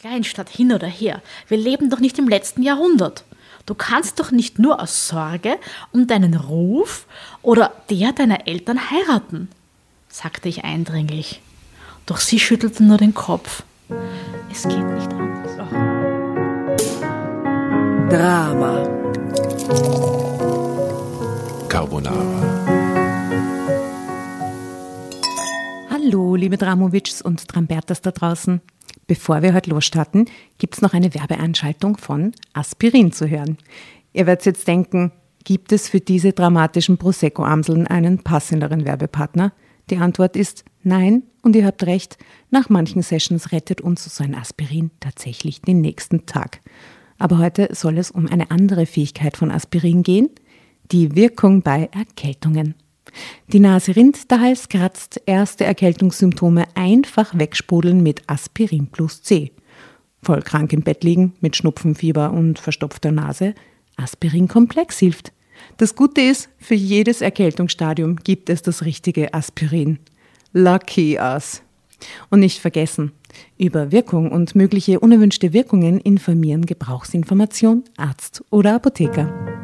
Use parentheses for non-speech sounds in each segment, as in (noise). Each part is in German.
Kleinstadt hin oder her, wir leben doch nicht im letzten Jahrhundert. Du kannst doch nicht nur aus Sorge um deinen Ruf oder der deiner Eltern heiraten, sagte ich eindringlich. Doch sie schüttelte nur den Kopf. Es geht nicht anders. Drama. Carbonara. Hallo, liebe Dramovics und Trambertas da draußen. Bevor wir heute losstarten, gibt es noch eine Werbeeinschaltung von Aspirin zu hören. Ihr werdet jetzt denken, gibt es für diese dramatischen Prosecco-Amseln einen passenderen Werbepartner? Die Antwort ist nein und ihr habt recht, nach manchen Sessions rettet uns so ein Aspirin tatsächlich den nächsten Tag. Aber heute soll es um eine andere Fähigkeit von Aspirin gehen, die Wirkung bei Erkältungen. Die Nase rinnt, der Hals kratzt, erste Erkältungssymptome einfach wegsprudeln mit Aspirin plus C. Voll krank im Bett liegen, mit Schnupfenfieber und verstopfter Nase, Aspirin Komplex hilft. Das Gute ist, für jedes Erkältungsstadium gibt es das richtige Aspirin. Lucky us. Und nicht vergessen, über Wirkung und mögliche unerwünschte Wirkungen informieren Gebrauchsinformation, Arzt oder Apotheker.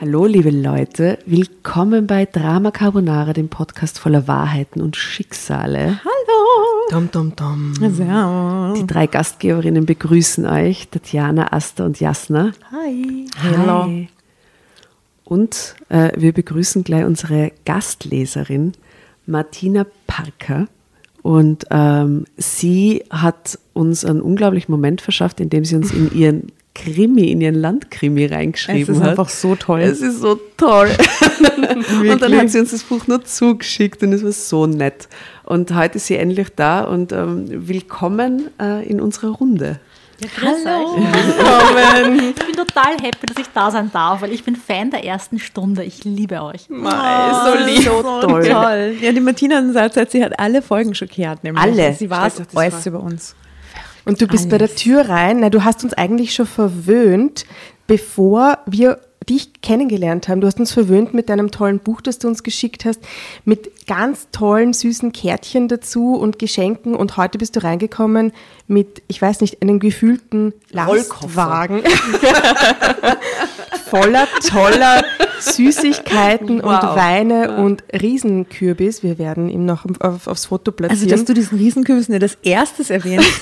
Hallo, liebe Leute, willkommen bei Drama Carbonara, dem Podcast voller Wahrheiten und Schicksale. Hallo! Dum, dum, dum. Servus. Die drei Gastgeberinnen begrüßen euch, Tatjana, Asta und Jasna. Hi. Hallo. Und äh, wir begrüßen gleich unsere Gastleserin, Martina Parker. Und ähm, sie hat uns einen unglaublichen Moment verschafft, indem sie uns in ihren Krimi, in ihren Landkrimi reingeschrieben Es ist hat. einfach so toll. Es ist so toll. (laughs) und dann hat sie uns das Buch nur zugeschickt und es war so nett. Und heute ist sie endlich da und ähm, willkommen äh, in unserer Runde. Hallo. (laughs) Willkommen. Ich bin total happy, dass ich da sein darf, weil ich bin Fan der ersten Stunde. Ich liebe euch. so lieb. so toll. Ja, die Martina sagt, sie hat alle Folgen schockiert. Nämlich. Alle. Sie war- alles über uns. Und du bist bei der Tür rein. Na, du hast uns eigentlich schon verwöhnt, bevor wir dich kennengelernt haben. Du hast uns verwöhnt mit deinem tollen Buch, das du uns geschickt hast, mit ganz tollen, süßen Kärtchen dazu und Geschenken. Und heute bist du reingekommen mit, ich weiß nicht, einem gefühlten Lastwagen. (laughs) voller toller Süßigkeiten und Wow. Weine und Riesenkürbis. Wir werden ihm noch auf, aufs Foto Also, platzieren. dass du diesen Riesenkürbis nicht als erstes erwähnst. (laughs)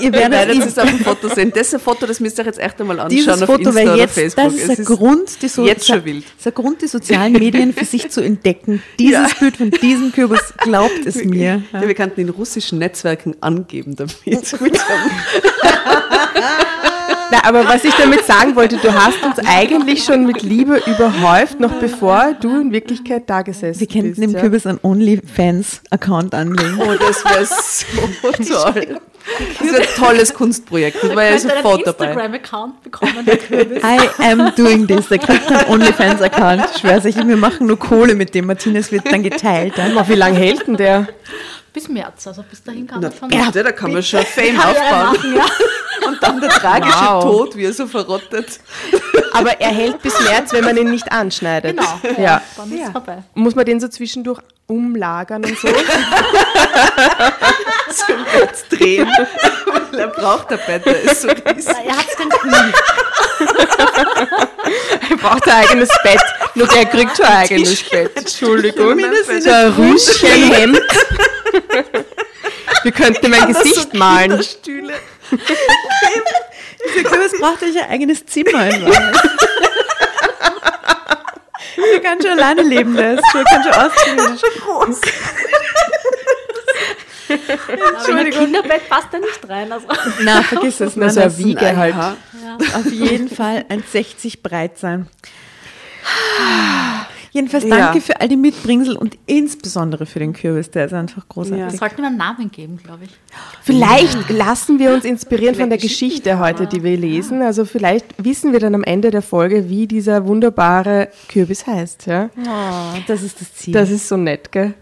Ihr werdet werden ihm- es auf dem Foto sehen. Das ist ein Foto, das müsst ihr jetzt echt einmal anschauen dieses auf Foto Insta oder jetzt, Facebook. das ist Es der Grund, die so, jetzt schon wild. Das ist der Grund, die sozialen Medien für sich zu entdecken. (laughs) Dieses Bild von diesem Kürbis, (laughs) glaubt es mir. Ja, wir könnten in russischen Netzwerken angeben damit. (laughs) Na, aber was ich damit sagen wollte, du hast uns eigentlich schon mit Liebe überhäuft, noch bevor du in Wirklichkeit da gesessen Wir könnten bist. dem ja. Kürbis einen OnlyFans-Account anlegen. Oh, das wäre so (laughs) toll. Das wäre ein tolles Kunstprojekt. Ich war ja sofort dabei. Instagram-Account bekommen, der Kürbis. I am doing this. Der kriegt einen OnlyFans-Account. Ich schwör's euch, wir machen nur Kohle mit dem. Martinez wird dann geteilt. Ja? Aber wie lange hält denn der? Bis März, also bis dahin kann man schon bitte, da kann man schon Fame aufbauen. machen, ja. Und dann der tragische Wow. Tod, wie er so verrottet. Aber er hält bis März, wenn man ihn nicht anschneidet. Genau, ja, Ja. dann ist es vorbei. Muss man den so zwischendurch umlagern und so? (laughs) Zum Bett drehen. Weil er braucht ein Bett, der ist so riesig. Er hat es den Knie. (laughs) er braucht ein eigenes Bett. Nur der kriegt schon ein eigenes Bett. Entschuldigung. So ein Rüschenhemd. (laughs) Wir könnten ihm ein Gesicht malen. Stühle. Der Kürbis braucht euch ein eigenes Zimmer. in Wahrheit. Der kann schon alleine leben, der ist schon, kann schon ausziehen. Groß. Aber in ein Kinderbett passt er nicht rein. Also. Na, vergiss es. Na, Nein, so eine das Wiege halt. Aha. auf jeden Fall ein 60 breit sein. Jedenfalls Ja. danke für all die Mitbringsel und insbesondere für den Kürbis, der ist einfach großartig. Ja. Wir sollten ihm einen Namen geben, glaube ich. Vielleicht lassen wir uns inspirieren von der Geschichte heute, die wir lesen. Also vielleicht wissen wir dann am Ende der Folge, wie dieser wunderbare Kürbis heißt. Ja? Oh, das ist das Ziel. Das ist so nett, gell?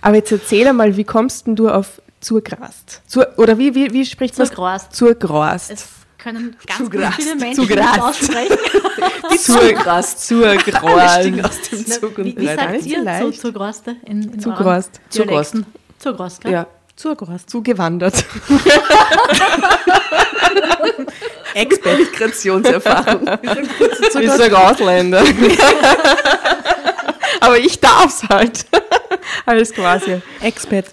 Aber jetzt erzähl einmal, wie kommst denn du auf zur Grast? Zur, oder wie, wie, wie spricht man Zurgrast. Zur Grast. Es können ganz, Zugrast. viele Menschen Zugrast. aussprechen. (laughs) Zurgrast, Zurgrast. Stieg aus dem Zug wie und wie rein. sagt ihr zu. Zugroste? In, in Zugrost. Zugrost, gell? Ja, Zurgrost. Zugewandert. Expert. Migrationserfahrung. Ich sage Ausländer. (laughs) Aber ich darf's halt. (laughs) Alles quasi. Expert.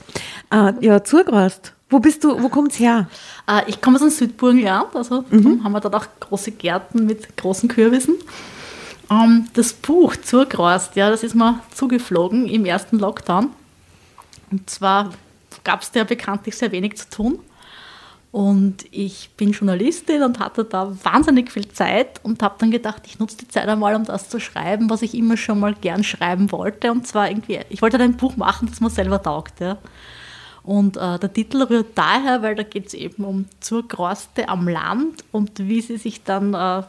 Äh, ja, Zurgrost. Wo bist du, wo kommt's her? Äh, ich komme aus dem Südburgenland, also darum haben wir dort auch große Gärten mit großen Kürbissen. Ähm, das Buch Zurgrost, ja, das ist mir zugeflogen im ersten Lockdown. Und zwar gab es da ja bekanntlich sehr wenig zu tun. Und ich bin Journalistin und hatte da wahnsinnig viel Zeit und habe dann gedacht, ich nutze die Zeit einmal, um das zu schreiben, was ich immer schon mal gern schreiben wollte. Und zwar irgendwie, ich wollte ein Buch machen, das mir selber taugt. Ja. Und äh, der Titel rührt daher, weil da geht es eben um Zurgroste am Land und wie sie sich dann äh,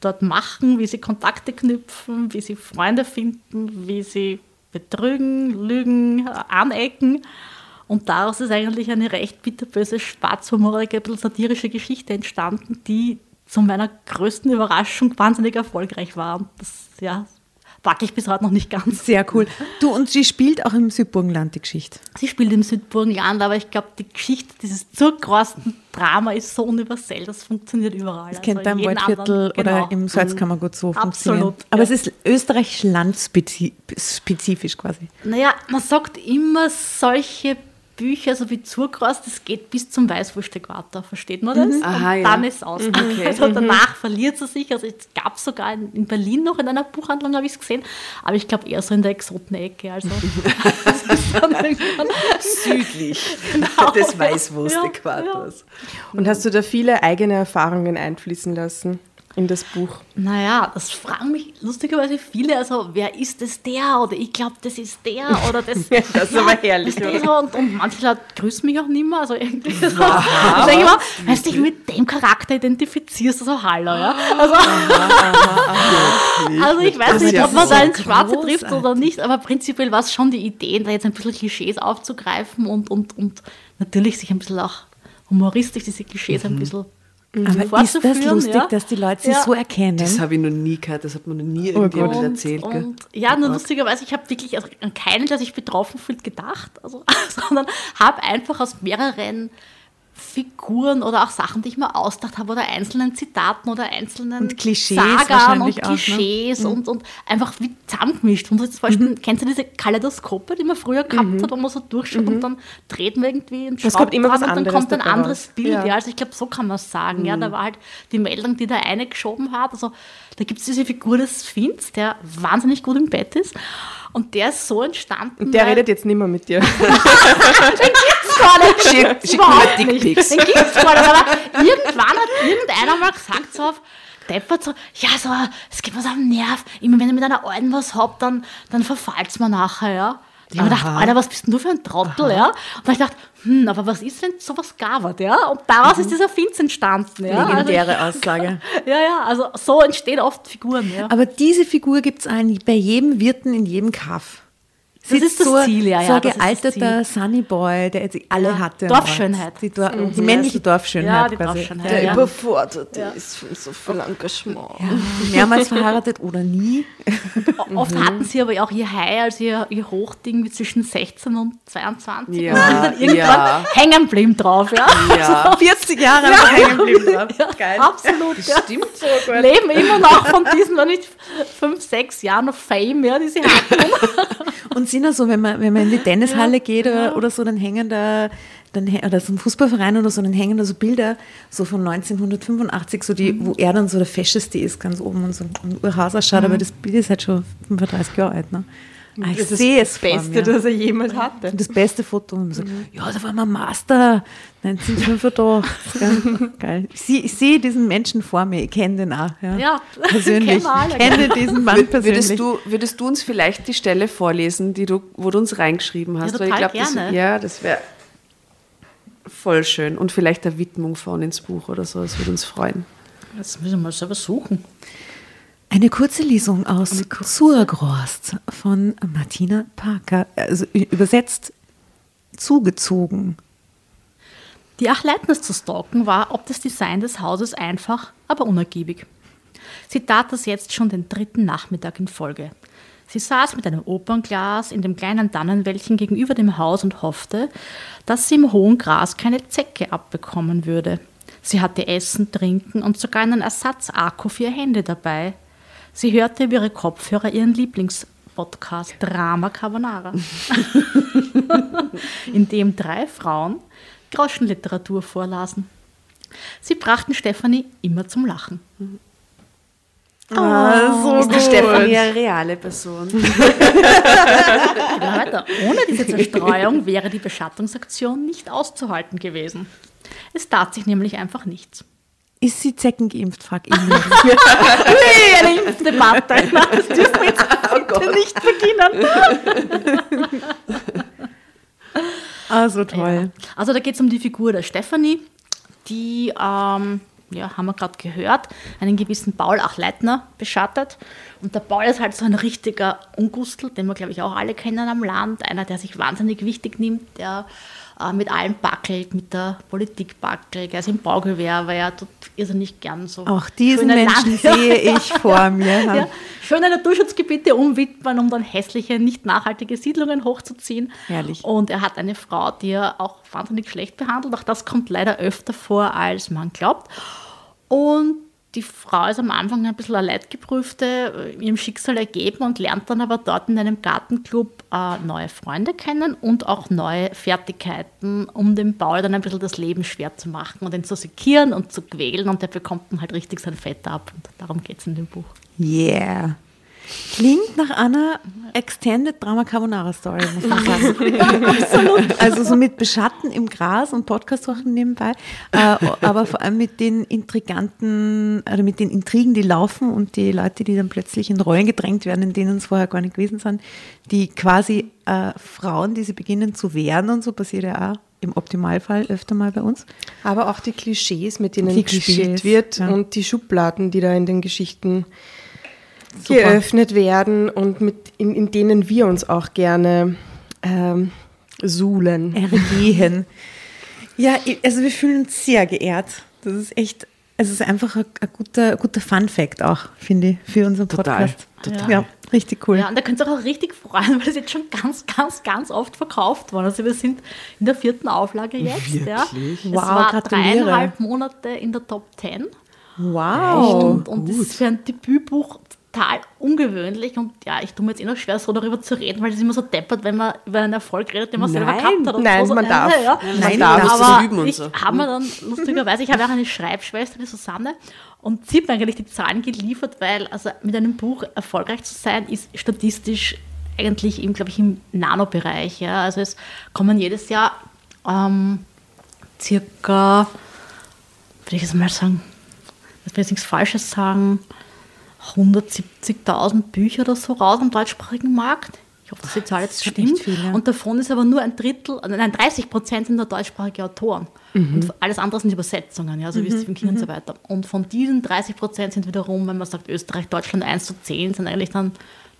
dort machen, wie sie Kontakte knüpfen, wie sie Freunde finden, wie sie betrügen, lügen, äh, anecken. Und daraus ist eigentlich eine recht bitterböse, schwarzhumorige, satirische Geschichte entstanden, die zu meiner größten Überraschung wahnsinnig erfolgreich war. Und das ja, packe ich bis heute noch nicht ganz. Sehr cool. Du, und sie spielt auch im Südburgenland die Geschichte. Sie spielt im Südburgenland, aber ich glaube, die Geschichte, dieses zurgrosten Drama ist so universell, das funktioniert überall. Das kennt Also da im Waldviertel anderen- genau. oder im Salzkammergut so funktionieren. Absolut, Aber ja. es ist österreichisch-landspezifisch quasi. Naja, man sagt immer solche Bücher, so wie Zurgrost, das geht bis zum Weißwurst-Äquator, versteht man das? Aha, und ja. dann ist es aus. (laughs) Also danach verliert sie sich. Also es gab sogar in, in Berlin noch in einer Buchhandlung, habe ich es gesehen, aber ich glaube eher so in der Exotenecke. Also ist (laughs) (laughs) Südlich Genau. des Weißwurst-Äquators. Und hast du da viele eigene Erfahrungen einfließen lassen in das Buch? Naja, das fragen mich lustigerweise viele. Also, wer ist das der? Oder ich glaube, das ist der. Oder das. (laughs) Das ist aber herrlich, das ist so. Und, und manche Leute grüßen mich auch nicht mehr. Also, irgendwie. So. (laughs) Ich denke immer, weißt du, dich mit dem Charakter identifizierst, also hallo, ja. Also, (laughs) also ich weiß nicht, ob man da ins Schwarze trifft oder nicht, aber prinzipiell war es schon die Idee, da jetzt ein bisschen Klischees aufzugreifen und, und, und natürlich sich ein bisschen auch humoristisch diese Klischees ein bisschen Aber ist das lustig, ja. dass die Leute sie Ja. so erkennen? Das habe ich noch nie gehört, das hat mir noch nie irgendjemand und, erzählt. und ja, nur lustigerweise, ich habe wirklich also an keinen, der sich betroffen fühlt, gedacht, also, (laughs) sondern habe einfach aus mehreren Figuren oder auch Sachen, die ich mir ausgedacht habe, oder einzelnen Zitaten oder einzelnen Und Klischees Sagan und wahrscheinlich auch, ne? Klischees und, und einfach wie zusammengemischt. Und jetzt zum Beispiel, kennst du diese Kaleidoskope, die man früher gehabt hat, wo man so durchschaut und dann dreht man irgendwie kommt immer was und dann anderes kommt ein anderes. Bild. Ja. Ja. also ich glaube, so kann man es sagen. Ja, da war halt die Meldung, die der eine geschoben hat. Also da gibt es diese Figur des Finns, der wahnsinnig gut im Bett ist. Und der ist so entstanden. Der weil- redet jetzt nicht mehr mit dir. (laughs) (laughs) gar nicht. Schick- schick mir nicht. Dickpics. Den gibt's gar nicht. Aber irgendwann hat irgendeiner mal gesagt, so auf deppert so, ja, so, es geht was am Nerv. Immer wenn ihr mit einer Alten was habt, dann, dann verfallt's mir nachher, ja. Ich habe mir gedacht, Alter, was bist denn du für ein Trottel, ja? Und dann hab ich gedacht, hm, aber was ist, wenn sowas gabert, ja? Und daraus ist dieser Finz entstanden, ja. Legendäre Aussage. Also, (laughs) ja, ja, also so entstehen oft Figuren, ja. Aber diese Figur gibt es bei jedem Wirten in jedem Kaff. Das Sitzt ist das so, Ziel, ja, So ja, ein das das gealterter Sunny Boy, der jetzt alle Ja, hatte. Dorfschönheit. Die, Dor die männliche Dorfschönheit. Ja, die quasi. Dorfschönheit, Der ja. überfordert ist von so viel Engagement. Mehrmals verheiratet oder nie. Oft hatten sie aber auch ihr High, also ihr, ihr Hochding mit zwischen 16 und 22 Ja, und sind dann irgendwann ja. hängen geblieben drauf, ja. Ja, 40 Jahre ja. hängen geblieben drauf. (laughs) Geil. Absolut, ja. stimmt. Leben immer noch von diesen, wenn nicht fünf, sechs Jahren noch Fame, ja, die sie hatten. Und sind also, wenn man, wenn man in die Tennishalle geht oder, oder so, dann hängen da, dann, oder so ein Fußballverein oder so, dann hängen da so Bilder so von 1985, so die, wo er dann so der Fescheste ist, ganz oben und so ein Urhaus ausschaut, aber das Bild ist halt schon 35 Jahre alt. Ne? Ah, ich Das sehe das es vor Beste, mir. das er jemals hatte. Das beste Foto. Und man sagt, ja, da war mein Master 1985. (laughs) Geil. Geil. Ich sehe, ich sehe diesen Menschen vor mir, ich kenne den auch. Ja, Ja, (laughs) persönlich. Ich kenne diesen Mann persönlich. Würdest du, würdest du uns vielleicht die Stelle vorlesen, die du, wo du uns reingeschrieben hast? Ja, total glaub, das, gerne. ja, das wäre voll schön. Und vielleicht eine Widmung von ins Buch oder so, das würde uns freuen. Das müssen wir mal selber suchen. Eine kurze Lesung aus Surgrost von Martina Parker, also übersetzt zugezogen. Die Achleitners zu stalken war ob das Design des Hauses einfach, aber unergiebig. Sie tat das jetzt schon den dritten Nachmittag in Folge. Sie saß mit einem Opernglas in dem kleinen Tannenwäldchen gegenüber dem Haus und hoffte, dass sie im hohen Gras keine Zecke abbekommen würde. Sie hatte Essen, Trinken und sogar einen Ersatzakku für ihr Handy dabei. Sie hörte über ihre Kopfhörer ihren Lieblingspodcast Drama Carbonara, (laughs) in dem drei Frauen Groschenliteratur vorlasen. Sie brachten Stefanie immer zum Lachen. Ah, so ist die Stefanie eine reale Person. (laughs) Weiter. Ohne diese Zerstreuung wäre die Beschattungsaktion nicht auszuhalten gewesen. Es tat sich nämlich einfach nichts. Ist sie zeckengeimpft, frag ich mich. (laughs) Nee, eine Impfdebatte. Das dürfen wir jetzt (laughs) bitte nicht beginnen. Ah, (laughs) so toll. Ja. Also da geht es um die Figur der Stefanie, die, ähm, ja, haben wir gerade gehört, einen gewissen Paul Achleitner beschattet. Und der Paul ist halt so ein richtiger Ungustel, den wir, glaube ich, auch alle kennen am Land. Einer, der sich wahnsinnig wichtig nimmt, der mit allem backelt, mit der Politik backelt. Ist im Baugewerbe, er tut irrsinnig gern so. Auch diesen Menschen Land- sehe (laughs) ich vor mir. ja, schöne Naturschutzgebiete umwidmen, um dann hässliche, nicht nachhaltige Siedlungen hochzuziehen. Herrlich. Und er hat eine Frau, die er auch wahnsinnig schlecht behandelt. Auch das kommt leider öfter vor, als man glaubt. Und die Frau ist am Anfang ein bisschen eine Leidgeprüfte, äh, ihrem Schicksal ergeben und lernt dann aber dort in einem Gartenclub äh, neue Freunde kennen und auch neue Fertigkeiten, um dem Paul dann ein bisschen das Leben schwer zu machen und ihn zu sekieren und zu quälen. Und der bekommt dann halt richtig sein Fett ab. Und darum geht es in dem Buch. Yeah. Klingt nach einer Extended Drama Carbonara Story, muss man sagen. (laughs) Absolut. Also so mit Beschatten im Gras und Podcast machen nebenbei, äh, aber vor allem mit den intriganten, oder mit den Intrigen, die laufen und die Leute, die dann plötzlich in Rollen gedrängt werden, in denen es vorher gar nicht gewesen sind, die quasi äh, Frauen, die sie beginnen zu wehren und so passiert ja auch im Optimalfall öfter mal bei uns. Aber auch die Klischees, mit denen Die gespielt Klischees, wird ja. und die Schubladen, die da in den Geschichten Super. geöffnet werden und mit, in, in denen wir uns auch gerne ähm, suhlen. ergehen. (laughs) Ja, also wir fühlen uns sehr geehrt. Das ist echt, es ist einfach ein, ein guter, guter Fun-Fact auch, finde ich, für unseren Total, Podcast. total. Ja, richtig cool. Ja, und da könnt ihr euch auch richtig freuen, weil das jetzt schon ganz, ganz, ganz oft verkauft worden. Also wir sind in der vierten Auflage jetzt. Ja. Wirklich? Es Wow, war gratuliere. dreieinhalb Monate in der Top 10. Wow. und und das ist für ein Debütbuch total ungewöhnlich. Und ja, ich tue mir jetzt eh noch schwer, so darüber zu reden, weil es immer so deppert, wenn man über einen Erfolg redet, den man selber Nein. gehabt hat. und Nein, so, so, man äh, darf. Ja. Nein, man das aber üben und ich so. habe mir dann lustigerweise, ich habe auch eine Schreibschwester, die Susanne, und sie hat mir eigentlich die Zahlen geliefert, weil also mit einem Buch erfolgreich zu sein, ist statistisch eigentlich im, glaube ich, im Nanobereich. Ja. Also es kommen jedes Jahr ähm, circa, würde ich jetzt mal sagen, ich will jetzt nichts Falsches sagen, 170.000 Bücher oder so raus am deutschsprachigen Markt. Ich hoffe, dass die Zahl jetzt stimmt. viel, ja. Und davon ist aber nur ein Drittel, äh, nein, 30 Prozent sind da deutschsprachige Autoren. Und alles andere sind Übersetzungen, ja, so wie Stephen King und so weiter. Und von diesen 30 Prozent sind wiederum, wenn man sagt Österreich, Deutschland 1 zu 10, sind eigentlich dann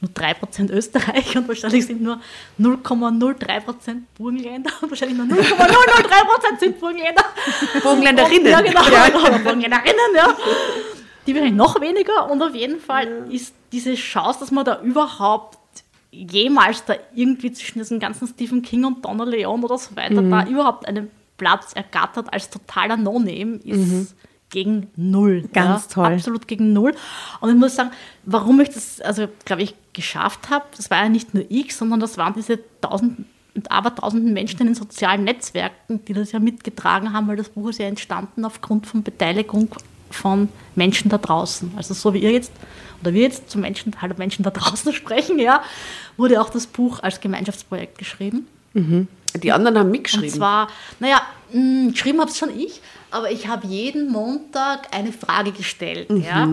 nur 3 Prozent Österreich (laughs) und wahrscheinlich sind nur 0,03 Prozent Burgenländer und wahrscheinlich nur 0,003 Prozent sind Burgenländer. Burgenländerinnen. Ja, genau. Oder (laughs) Burgenländerinnen, ja. Die wären noch weniger und auf jeden Fall ist diese Chance, dass man da überhaupt jemals da irgendwie zwischen diesen ganzen Stephen King und Donna Leon oder so weiter da überhaupt einen Platz ergattert als totaler No-Name ist gegen null. Ganz ja, toll. Absolut gegen null. Und ich muss sagen, warum ich das, also glaube ich, geschafft habe, das war ja nicht nur ich, sondern das waren diese tausend und aber tausenden Menschen in den sozialen Netzwerken, die das ja mitgetragen haben, weil das Buch ist ja entstanden aufgrund von Beteiligung von Menschen da draußen. Also so wie ihr jetzt oder wir jetzt zu Menschen, halt Menschen da draußen (laughs) sprechen, ja, wurde auch das Buch als Gemeinschaftsprojekt geschrieben. Die anderen haben mitgeschrieben. Und zwar, naja, mh, geschrieben habe es schon ich, aber ich habe jeden Montag eine Frage gestellt ja,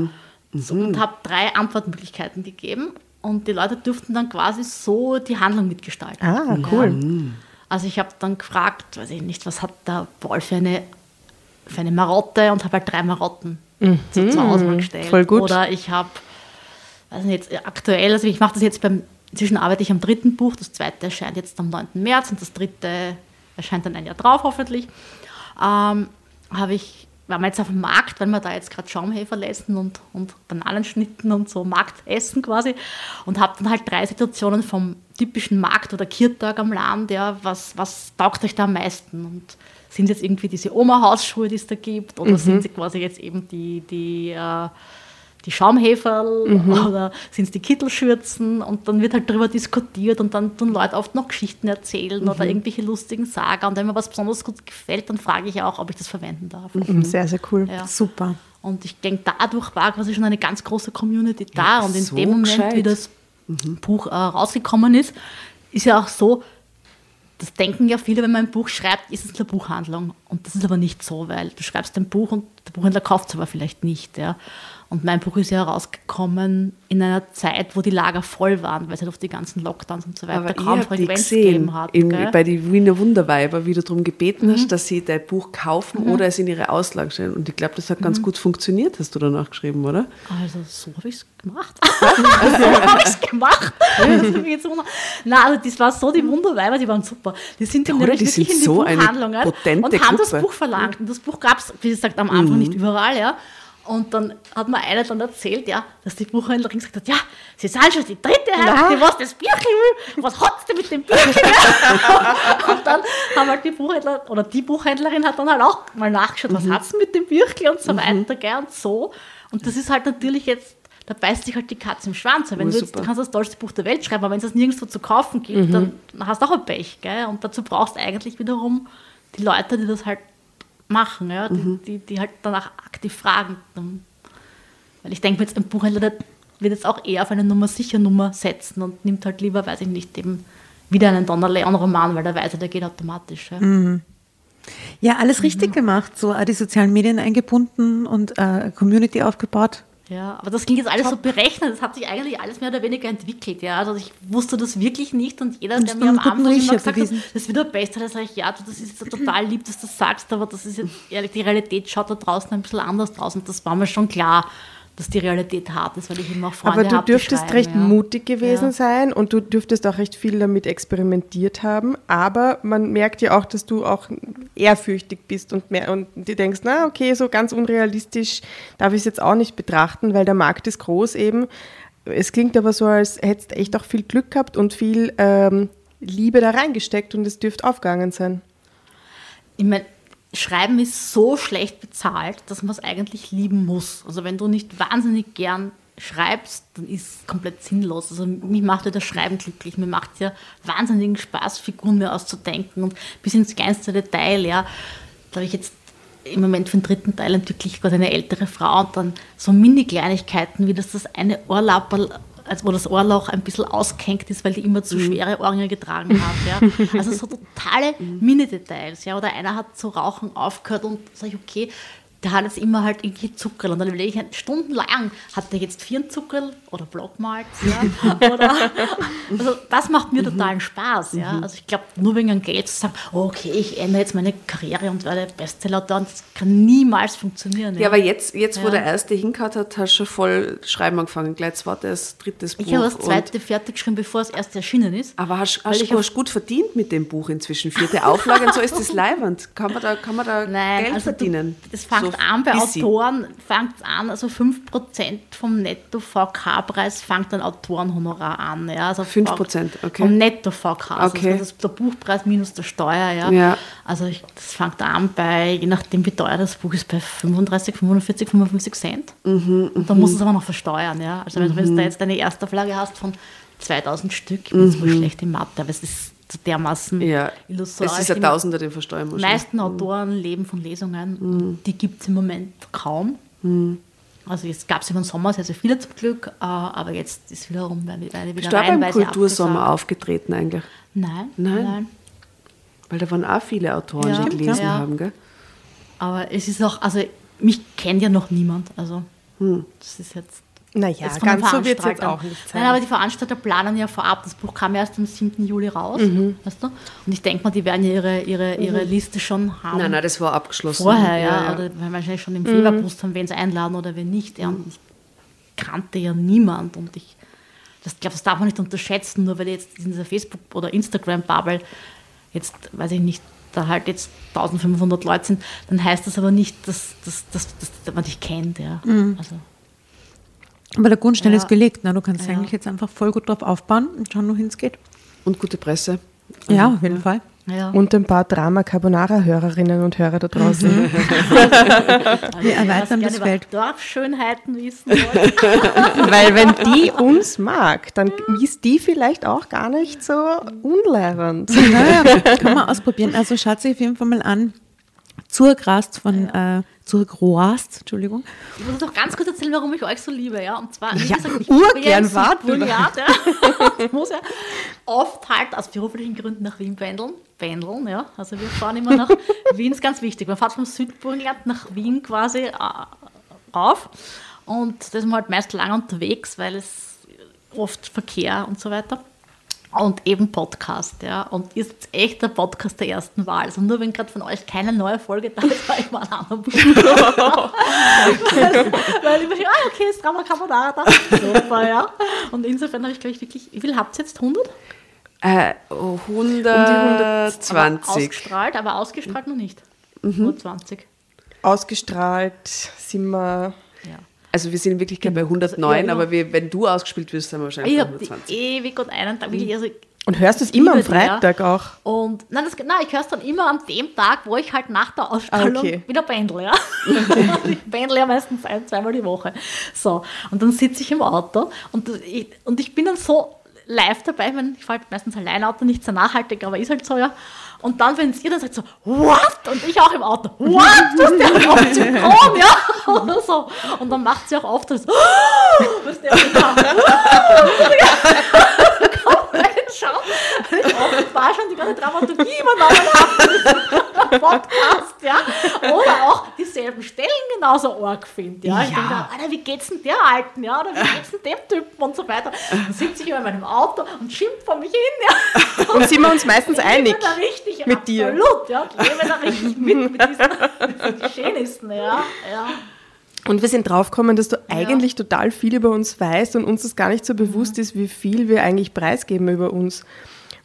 so, und habe drei Antwortmöglichkeiten gegeben. Und die Leute durften dann quasi so die Handlung mitgestalten. Ah, cool. Ja. Also ich habe dann gefragt, weiß ich nicht, was hat der Paul für eine, für eine Marotte und habe halt drei Marotten so zur Auswahl gestellt. voll gut. Oder ich habe, weiß nicht, aktuell, also ich mache das jetzt beim, inzwischen arbeite ich am dritten Buch, das zweite erscheint jetzt am 9. März und das dritte erscheint dann ein Jahr drauf hoffentlich. ähm, habe ich, waren wir jetzt auf dem Markt, weil wir da jetzt gerade Schaumhefer essen und, und Bananenschnitten und so Marktessen quasi und habe dann halt drei Situationen vom typischen Markt oder Kirtag am Land, ja, was, was taugt euch da am meisten und sind es jetzt irgendwie diese Oma-Hausschuhe, die es da gibt oder sind sie quasi jetzt eben die, die äh, die Schaumheferl oder sind es die Kittelschürzen und dann wird halt darüber diskutiert und dann tun Leute oft noch Geschichten erzählen oder irgendwelche lustigen Saga und wenn mir was besonders gut gefällt, dann frage ich auch, ob ich das verwenden darf. Mhm, Sehr, sehr cool. Ja. Super. Und ich denke, dadurch war quasi schon eine ganz große Community da und in so dem Moment, gescheit. wie das Buch äh, rausgekommen ist, ist ja auch so, das denken ja viele, wenn man ein Buch schreibt, ist es eine Buchhandlung. Und das ist aber nicht so, weil du schreibst ein Buch und der Buchhändler kauft es aber vielleicht nicht. Ja. Und mein Buch ist ja herausgekommen in einer Zeit, wo die Lager voll waren, weil es halt auf die ganzen Lockdowns und so weiter Aber ich kaum Frequenz gegeben hat. gell? bei den Wiener Wunderweiber, wie du darum gebeten Mhm. hast, dass sie dein Buch kaufen oder es in ihre Auslage stellen. Und ich glaube, das hat Mhm. ganz gut funktioniert, hast du danach geschrieben, oder? Also so habe (laughs) ich es gemacht. so habe ich es gemacht. Das. Nein, also das war so, die Wunderweiber, die waren super. Die sind nämlich Die wirklich sind in die so Buchhandlungen und haben das Gruppe. Mhm. Buch verlangt. Und das Buch gab es, wie gesagt, am Anfang nicht überall, ja. Und dann hat mir einer dann erzählt, ja, dass die Buchhändlerin gesagt hat, ja, sie sind schon die dritte Hälfte, die was das Bierchen will, was hat's denn mit dem Bierchen? (laughs) und dann haben halt die Buchhändler, oder die Buchhändlerin hat dann halt auch mal nachgeschaut, was hat's denn mit dem Bierchen und so weiter, gell, und so. Und das ist halt natürlich jetzt, da beißt sich halt die Katze im Schwanz. Wenn Oh, du, jetzt, du kannst das tollste Buch der Welt schreiben, aber wenn es das nirgendwo zu kaufen gibt, dann hast du auch ein Pech, gell? Und dazu brauchst du eigentlich wiederum die Leute, die das halt machen, ja? die, die, die halt danach aktiv fragen. Weil ich denke jetzt, ein Buchhändler wird jetzt auch eher auf eine Nummer sicher Nummer setzen und nimmt halt lieber, weiß ich nicht, eben wieder einen Donner Leon-Roman, weil der weiß, der geht automatisch. Ja. Ja, alles richtig gemacht. So auch die sozialen Medien eingebunden und äh, Community aufgebaut. Ja, aber das klingt jetzt alles so berechnet. Das hat sich eigentlich alles mehr oder weniger entwickelt. Ja, also ich wusste das wirklich nicht und jeder, Und der mir am Anfang immer gesagt hat, das wird der Beste, dann sage ich, ja, du, das ist jetzt total lieb, dass du das sagst, aber das ist jetzt, ehrlich, die Realität schaut da draußen ein bisschen anders draus und das war mir schon klar, dass die Realität hart ist, weil ich immer auch Freunde Aber du dürftest recht ja. mutig gewesen Ja. sein und du dürftest auch recht viel damit experimentiert haben. Aber man merkt ja auch, dass du auch ehrfürchtig bist und, mehr, und dir denkst, na okay, so ganz unrealistisch darf ich es jetzt auch nicht betrachten, weil der Markt ist groß eben. Es klingt aber so, als hättest du echt auch viel Glück gehabt und viel ähm, Liebe da reingesteckt und es dürfte aufgegangen sein. ich meine, Schreiben ist so schlecht bezahlt, dass man es eigentlich lieben muss. Also wenn du nicht wahnsinnig gern schreibst, dann ist es komplett sinnlos. Also mich macht ja das Schreiben glücklich. Mir macht ja wahnsinnigen Spaß, Figuren mir auszudenken und bis ins kleinste Detail, ja. Da habe ich jetzt im Moment für den dritten Teil entwickle gerade eine ältere Frau und dann so Mini-Kleinigkeiten, wie das das eine Ohrlapperl als wo das Ohrloch ein bisschen ausgehängt ist, weil die immer zu schwere Ohrringe getragen hat. Ja. Also so totale Mini-Details. Ja. Oder einer hat zu rauchen aufgehört und sage ich, okay, der hat jetzt immer halt irgendwie Zuckerl. Und dann überlege ich halt stundenlang, hat der jetzt vier Zuckerl oder Blockmalz? Ja? (laughs) Oder, also das macht mir totalen Spaß. Ja? Also ich glaube, nur wegen dem Geld zu sagen, oh, okay, ich ändere jetzt meine Karriere und werde Bestseller-Autor, das kann niemals funktionieren. Ja, aber jetzt, jetzt wo Ja. der erste hingehauen hat, hast du schon voll schreiben angefangen. Gleich zweites, drittes Buch. ich habe das zweite fertig geschrieben, bevor das erste erschienen ist. Aber hast, hast, du hast gut verdient mit dem Buch inzwischen. Vierte Auflage und so ist das (laughs) leibend. Kann man da, kann man da Nein, Geld also verdienen? Du, das fängt So an bei busy. Autoren, fängt an, also 5% vom Netto-VK-Preis fängt ein Autorenhonorar an. Ja, also 5%, okay. Vom Netto-VK, also Okay. das ist der Buchpreis minus der Steuer. Ja. Ja. Also ich, das fängt an bei, je nachdem wie teuer das Buch ist, bei 35, 45, 55 Cent. Mhm, und dann musst du es aber noch versteuern. Ja. Also wenn, wenn du da jetzt eine Erstauflage hast von 2000 Stück, ich bin jetzt wohl schlecht in Mathe, aber es ist so dermaßen Mhm. Ja, illusorisch. es ist ein Tausender, den versteuern muss. Die meisten Autoren leben von Lesungen. Die gibt es im Moment kaum. Also jetzt gab es über den Sommer sehr, sehr viele zum Glück, äh, aber jetzt ist wiederum eine wieder Bist auch beim Kultursommer aufgetreten eigentlich? Nein, Nein? nein, Weil da waren auch viele Autoren, Ja, die gelesen ja. haben, gell? Aber es ist auch, also mich kennt ja noch niemand. Also Hm. das ist jetzt. Naja, ganz so wird es jetzt auch nicht sein. Nein, aber die Veranstalter planen ja vorab. Das Buch kam erst am 7. Juli raus. Mhm. Weißt du? Und ich denke mal, die werden ja ihre, ihre, ihre Liste schon haben. Nein, nein, das war abgeschlossen. vorher, ja, oder weil wahrscheinlich schon im Februar gewusst haben, wen sie einladen oder wen nicht. Ja. Mhm. Ich kannte ja niemand und ich das, glaube, das darf man nicht unterschätzen, nur weil jetzt in dieser Facebook- oder Instagram-Bubble jetzt, weiß ich nicht, da halt jetzt 1500 Leute sind, dann heißt das aber nicht, dass, dass, dass, dass man dich kennt. Ja. Also, Aber der Grundstein Ja. ist gelegt. Ne? Du kannst Ja. eigentlich jetzt einfach voll gut drauf aufbauen und schauen, wohin es geht. Und gute Presse. Ja, auf jeden Fall. ja. Und ein paar Drama Carbonara-Hörerinnen und Hörer da draußen. (laughs) (laughs) Wir erweitern das Feld. Dorfschönheiten wissen. (laughs) Weil wenn die uns mag, dann ist die vielleicht auch gar nicht so unlehrend. Naja, kann man ausprobieren. Also schaut sich auf jeden Fall mal an. Zurgrast von, äh, Zurgroast, Entschuldigung. Ich muss noch ganz kurz erzählen, warum ich euch so liebe, ja. Und zwar, wie Ja, gesagt, ich urgern, bin warte. Südtirol, ja, ja. (laughs) Ich muss ja oft halt aus beruflichen Gründen nach Wien pendeln. Pendeln, ja. Also wir fahren immer nach (laughs) Wien, ist ganz wichtig. Man fährt vom Südburgenland nach Wien quasi äh, rauf. Und da ist man halt meist lang unterwegs, weil es oft Verkehr und so weiter. Und eben Podcast, ja. Und seid echt der Podcast der ersten Wahl. Also nur wenn gerade von euch keine neue Folge da ist, (laughs) war ich mal einen anderen Podcast. Weil ich mir ah, okay, ist Drama Carbonara da. Super, ja. Und insofern habe ich, glaube ich, wirklich, wie viel habt ihr jetzt? 100? Äh, Aber 120. ausgestrahlt, aber ausgestrahlt noch nicht. Nur 20. Ausgestrahlt sind wir. Ja. Also wir sind in Wirklichkeit bei 109, Ja, genau. aber wir, wenn du ausgespielt wirst, sind wir wahrscheinlich Ich bei habe die 120. ewig und einen Tag wirklich, also Und hörst du es immer am. Freitag auch? Und nein, das, nein ich höre es dann immer an dem Tag, wo ich halt nach der Ausstrahlung Ah, okay. wieder pendle. Ja? (laughs) ich pendle ja meistens ein, zweimal die Woche. So, und dann sitze ich im Auto und ich, und ich bin dann so live dabei, ich, meine, ich fahre halt meistens allein Auto, nicht sehr nachhaltig, aber ist halt so, ja. Und dann, wenn ihr dann sagt so, what? Und ich auch im Auto, what? Was der hat auch synchron, ja? (laughs) Oder so. Und dann macht sie auch oft das, was oft war schon die ganze Dramaturgie übernommen habe (laughs) Podcast, ja. Oder auch dieselben Stellen genauso arg finde, ja. Ich Ja. denke, Alter, wie geht's denn der Alten, ja? Oder wie geht's denn dem Typen und so weiter. Dann sitze ich immer in meinem Auto und schimpfe vor mich hin, ja. (laughs) Und sind wir uns meistens Ich einig. da richtig, mit dir. absolut, ja. Ich lebe da richtig mit, mit diesen, diesen Schönsten, ja. ja. Und wir sind draufgekommen, dass du eigentlich total viel über uns weißt und uns das gar nicht so bewusst ist, wie viel wir eigentlich preisgeben über uns.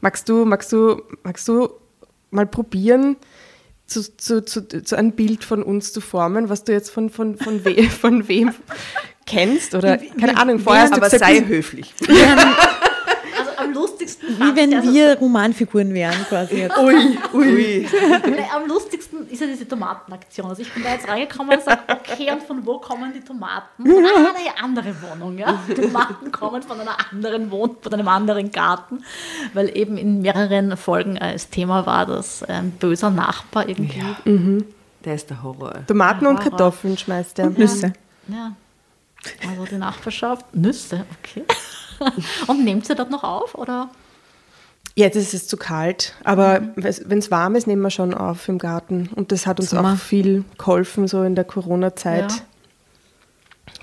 Magst du, magst du, magst du mal probieren, zu, zu, zu, zu ein Bild von uns zu formen, was du jetzt von, von, von, we, (laughs) von wem kennst? Oder keine Ahnung, vorher hast du Aber gesagt, sei wir- höflich. (laughs) (laughs) Lustigsten Wie wenn also, wir Romanfiguren wären quasi jetzt. (laughs) Ui, ui. Am lustigsten ist ja diese Tomatenaktion. Also ich bin da jetzt reingekommen und sage, okay, und von wo kommen die Tomaten? Von einer anderen Wohnung, ja. Tomaten kommen von einer anderen Wohnung, von einem anderen Garten, weil eben in mehreren Folgen äh, das Thema war, dass ein böser Nachbar irgendwie. Ja. Der ist der Horror. Tomaten und Ja, Kartoffeln schmeißt er. Nüsse. Also die Nachbarschaft, Nüsse, okay. (laughs) und nehmt ihr dort noch auf, oder? Jetzt ist es zu kalt, aber wenn es warm ist, nehmen wir schon auf im Garten. Und das hat uns Sommer. auch viel geholfen, so in der Corona-Zeit. Ja.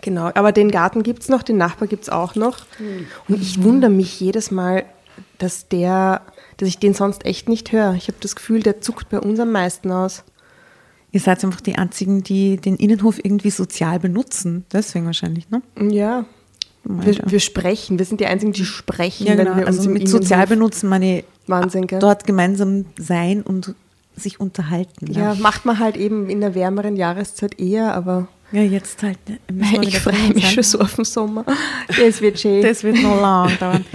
Genau, aber den Garten gibt es noch, den Nachbar gibt es auch noch. Und ich wundere mich jedes Mal, dass der, dass ich den sonst echt nicht höre. Ich habe das Gefühl, der zuckt bei uns am meisten aus. Ihr seid einfach die einzigen, die den Innenhof irgendwie sozial benutzen. Deswegen wahrscheinlich, ne? Ja. Wir, wir sprechen, wir sind die Einzigen, die sprechen, Ja, wenn genau. Also mit sozial benutzen meine ich Wahnsinn, gell? dort gemeinsam sein und sich unterhalten. ne? Ja, macht man halt eben in der wärmeren Jahreszeit eher, aber ja jetzt halt. ne, (laughs) ich freue mich sein. schon so auf den Sommer. Das wird schön. Das wird noch lang dauern.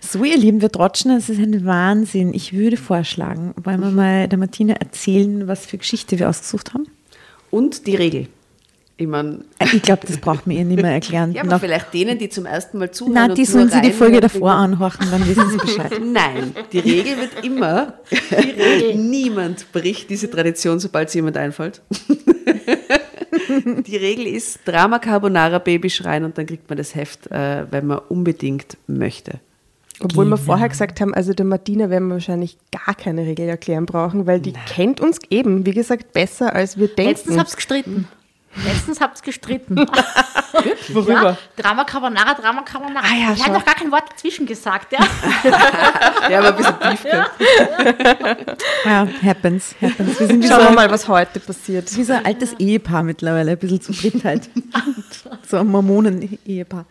So, ihr Lieben, wir trotschen, das ist ein Wahnsinn. Ich würde vorschlagen, wollen wir mal der Martina erzählen, was für Geschichte wir ausgesucht haben? Und die Regel. Ich meine, Äh, Ich glaube, das braucht mir ihr nicht mehr erklären. (laughs) ja, aber Nach- vielleicht denen, die zum ersten Mal zuhören. Nein, und die nur sollen sie die Folge davor anhorchen, dann wissen sie Bescheid. (laughs) Nein, die Regel wird immer, (laughs) niemand bricht diese Tradition, sobald es jemand einfällt. die Regel ist Drama Carbonara Baby schreien und dann kriegt man das Heft, äh, wenn man unbedingt möchte. Obwohl wir vorher gesagt haben, also der Martina werden wir wahrscheinlich gar keine Regel erklären brauchen, weil die kennt uns eben, wie gesagt, besser als wir denken. Letztens hab's gestritten. Letztens hab's gestritten. (laughs) Worüber? Ja, Drama Carbonara, Drama Carbonara. Ah ja, ich habe noch gar kein Wort dazwischen gesagt, ja. (laughs) Ja, aber ein bisschen Beef. gell? Ja, happens, happens. Wir sind Schauen wir mal, was heute passiert. wie so ein altes Ehepaar mittlerweile, ein bisschen zu dritt halt. So ein Mormonen-Ehepaar.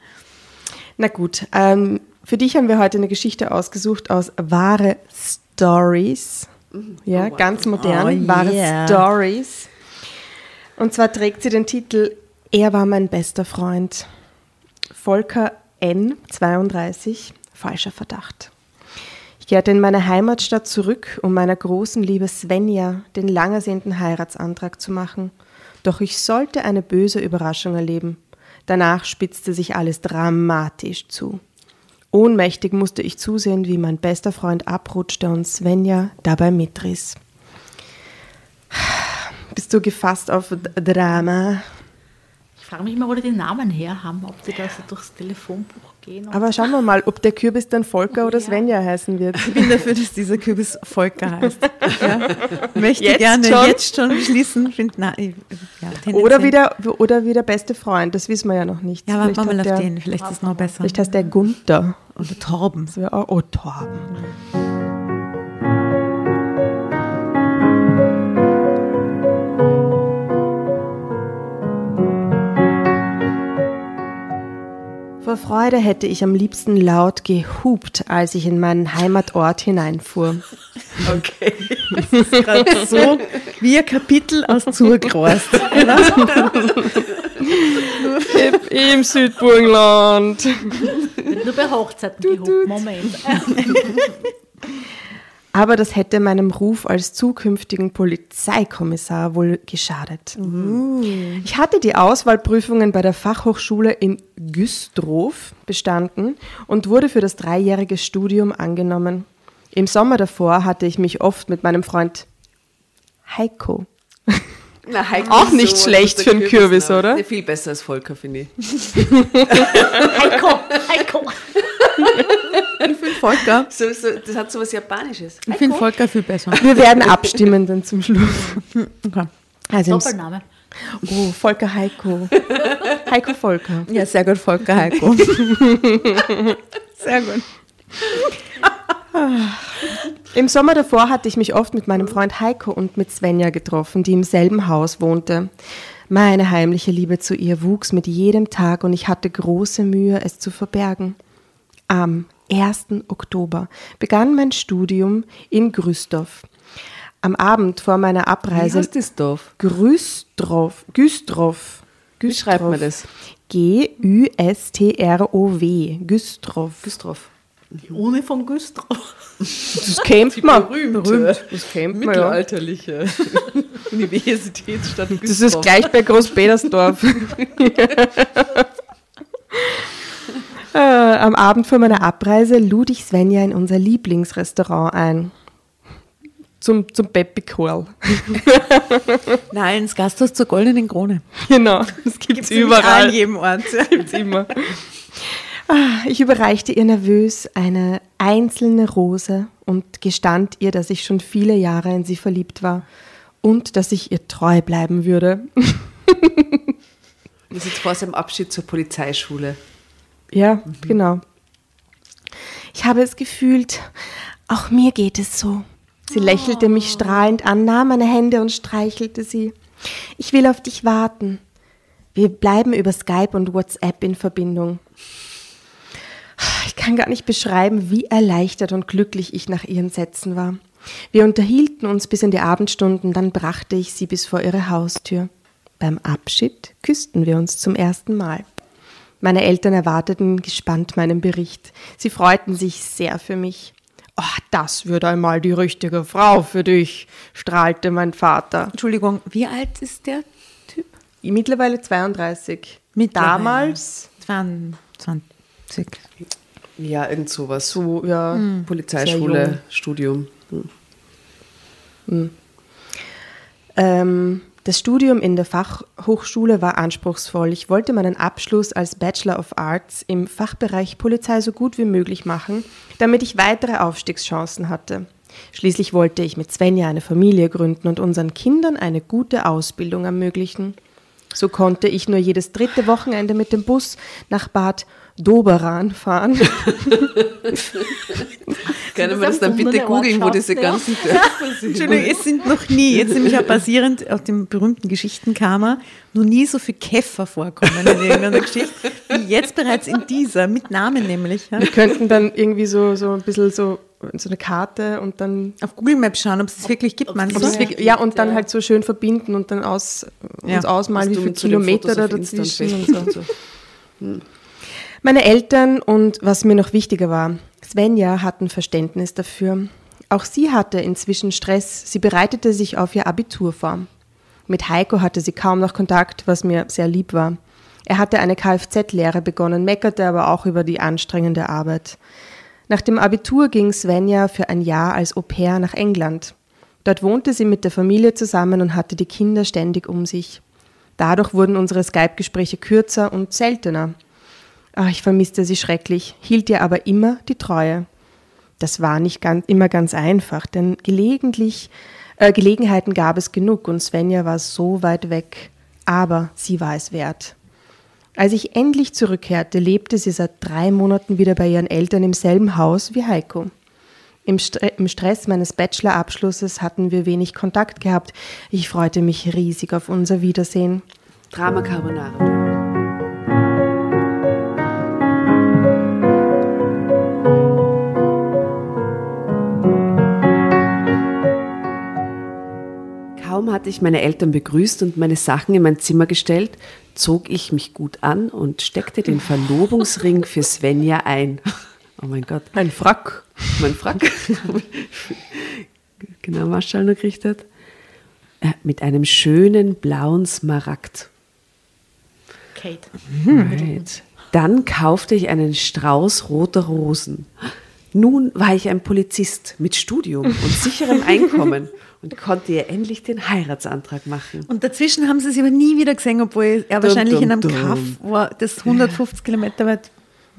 Na gut, ähm, für dich haben wir heute eine Geschichte ausgesucht aus wahre Stories. Ja, ganz modern. Oh, Wahre yeah. Stories. Und zwar trägt sie den Titel Er war mein bester Freund. Volker N. 32. Falscher Verdacht. Ich kehrte in meine Heimatstadt zurück, um meiner großen Liebe Svenja den lang ersehnten Heiratsantrag zu machen. Doch ich sollte eine böse Überraschung erleben. Danach spitzte sich alles dramatisch zu. Ohnmächtig musste ich zusehen, wie mein bester Freund abrutschte und Svenja dabei mitriss. Bist du gefasst auf Drama? Ich frage mich mal, wo die den Namen her haben, ob die da so durchs Telefonbuch gehen. Aber schauen wir mal, ob der Kürbis dann Volker oder Svenja heißen wird. Ich bin dafür, dass dieser Kürbis Volker heißt. Ja. (laughs) Möchte Jetzt gerne schon? jetzt schon beschließen. Find, na, ich- ja. Oder wie, der, oder wie der beste Freund, das wissen wir ja noch nicht. Ja, hat mal auf der, den. Vielleicht ist es noch besser. Vielleicht heißt der Gunther. Oder Torben. Oh, Torben. Vor Freude hätte ich am liebsten laut gehupt, als ich in meinen Heimatort hineinfuhr. Okay. Gerade so wie ein Kapitel aus Zurgrost. Im Südburgenland. Nur bei Hochzeiten gehoben. Moment. (laughs) Aber das hätte meinem Ruf als zukünftigen Polizeikommissar wohl geschadet. Ich hatte die Auswahlprüfungen bei der Fachhochschule in Güstrow bestanden und wurde für das dreijährige Studium angenommen. Im Sommer davor hatte ich mich oft mit meinem Freund Heiko (laughs) Na, Heiko Auch nicht so, schlecht für einen Kürbis, Kürbisname. oder? Viel besser als Volker, finde ich. (laughs) (laughs) Heiko, Heiko. Ich finde Volker, (laughs) So, so, das hat so was Japanisches. ich find Volker viel besser. Wir werden abstimmen dann zum Schluss. Okay. Also im, Doppelname. oh, Volker Heiko. (laughs) Heiko Volker. Ja, sehr gut, Volker Heiko. (laughs) sehr gut. Im Sommer davor hatte ich mich oft mit meinem Freund Heiko und mit Svenja getroffen, die im selben Haus wohnte. Meine heimliche Liebe zu ihr wuchs mit jedem Tag und ich hatte große Mühe, es zu verbergen. Am 1. Oktober begann mein Studium in Grüsdorf. Am Abend vor meiner Wie Abreise heißt das Dorf? Grüsdorf, Güstrow. Wie schreibt man das? G-Ü-S-T-R-O-W. Güstrow. Güstrow. Ohne von Güstrow. Das kennt man. Berühmt. Das kennt man ja. Mittelalterliche (laughs) Universitätsstadt Das ist gleich bei Großpetersdorf. (laughs) (laughs) äh, am Abend vor meiner Abreise lud ich Svenja in unser Lieblingsrestaurant ein. Zum, zum Peppikorl. (laughs) Nein, ins Gasthaus zur Goldenen Krone. genau, das gibt es An überall. jedem Ort. (laughs) Gibt's immer. Ah, Ich überreichte ihr nervös eine einzelne Rose und gestand ihr, dass ich schon viele Jahre in sie verliebt war und dass ich ihr treu bleiben würde. Das ist jetzt vor seinem Abschied zur Polizeischule. Ja, genau. Ich habe es gefühlt, auch mir geht es so. Sie lächelte mich strahlend an, nahm meine Hände und streichelte sie. Ich will auf dich warten. Wir bleiben über Skype und WhatsApp in Verbindung. Ich kann gar nicht beschreiben, wie erleichtert und glücklich ich nach ihren Sätzen war. Wir unterhielten uns bis in die Abendstunden, dann brachte ich sie bis vor ihre Haustür. Beim Abschied küssten wir uns zum ersten Mal. Meine Eltern erwarteten gespannt meinen Bericht. Sie freuten sich sehr für mich. Oh, das wird einmal die richtige Frau für dich, strahlte mein Vater. Entschuldigung, wie alt ist der Typ? Mittlerweile 32. Mittlerweile. Damals 22. Ja, irgend sowas. so, ja, jung. Polizeischule, Studium. Ähm, das Studium in der Fachhochschule war anspruchsvoll. Ich wollte meinen Abschluss als Bachelor of Arts im Fachbereich Polizei so gut wie möglich machen, damit ich weitere Aufstiegschancen hatte. Schließlich wollte ich mit Svenja eine Familie gründen und unseren Kindern eine gute Ausbildung ermöglichen. So konnte ich nur jedes dritte Wochenende mit dem Bus nach Bad Doberan fahren. (laughs) Können das wir das dann bitte googeln, wo diese ja? ganzen Dörfer (laughs) sind? Entschuldigung, es sind noch nie, jetzt nämlich auch basierend auf dem berühmten Geschichtenkammer, noch nie so viele Käfer vorkommen in irgendeiner Geschichte, wie jetzt bereits in dieser, mit Namen nämlich. Ja. Wir könnten dann irgendwie so, so ein bisschen so so eine Karte und dann Auf Google Maps schauen, ob es es wirklich gibt, es wirklich, ja, und dann halt so schön verbinden und dann aus, Ja. uns ausmalen, wie du viele Kilometer da dazwischen und so. und so. Meine Eltern und was mir noch wichtiger war, Svenja hatten Verständnis dafür. Auch sie hatte inzwischen Stress. Sie bereitete sich auf ihr Abitur vor. Mit Heiko hatte sie kaum noch Kontakt, was mir sehr lieb war. Er hatte eine Kfz-Lehre begonnen, meckerte aber auch über die anstrengende Arbeit. Nach dem Abitur ging Svenja für ein Jahr als Au pair nach England. Dort wohnte sie mit der Familie zusammen und hatte die Kinder ständig um sich. Dadurch wurden unsere Skype-Gespräche kürzer und seltener. Ach, ich vermisste sie schrecklich, hielt ihr aber immer die Treue. Das war nicht ganz, immer ganz einfach, denn gelegentlich, äh, Gelegenheiten gab es genug und Svenja war so weit weg. Aber sie war es wert. Als ich endlich zurückkehrte, lebte sie seit drei Monaten wieder bei ihren Eltern im selben Haus wie Heiko. Im, Stre Im Stress meines Bachelorabschlusses hatten wir wenig Kontakt gehabt. Ich freute mich riesig auf unser Wiedersehen. Drama Carbonara. Kaum hatte ich meine Eltern begrüßt und meine Sachen in mein Zimmer gestellt, zog ich mich gut an und steckte den Verlobungsring für Svenja ein. Oh mein Gott. Ein Frack. Mein Frack. (laughs) genau, Marschall noch gerichtet. Äh, mit einem schönen blauen Smaragd. Kate. Right. Dann kaufte ich einen Strauß roter Rosen. Nun war ich ein Polizist mit Studium und sicherem (laughs) Einkommen und konnte ihr endlich den Heiratsantrag machen. Und dazwischen haben sie sie aber nie wieder gesehen, obwohl er wahrscheinlich dum, in einem dum. Kaff war, das 150 Kilometer weit.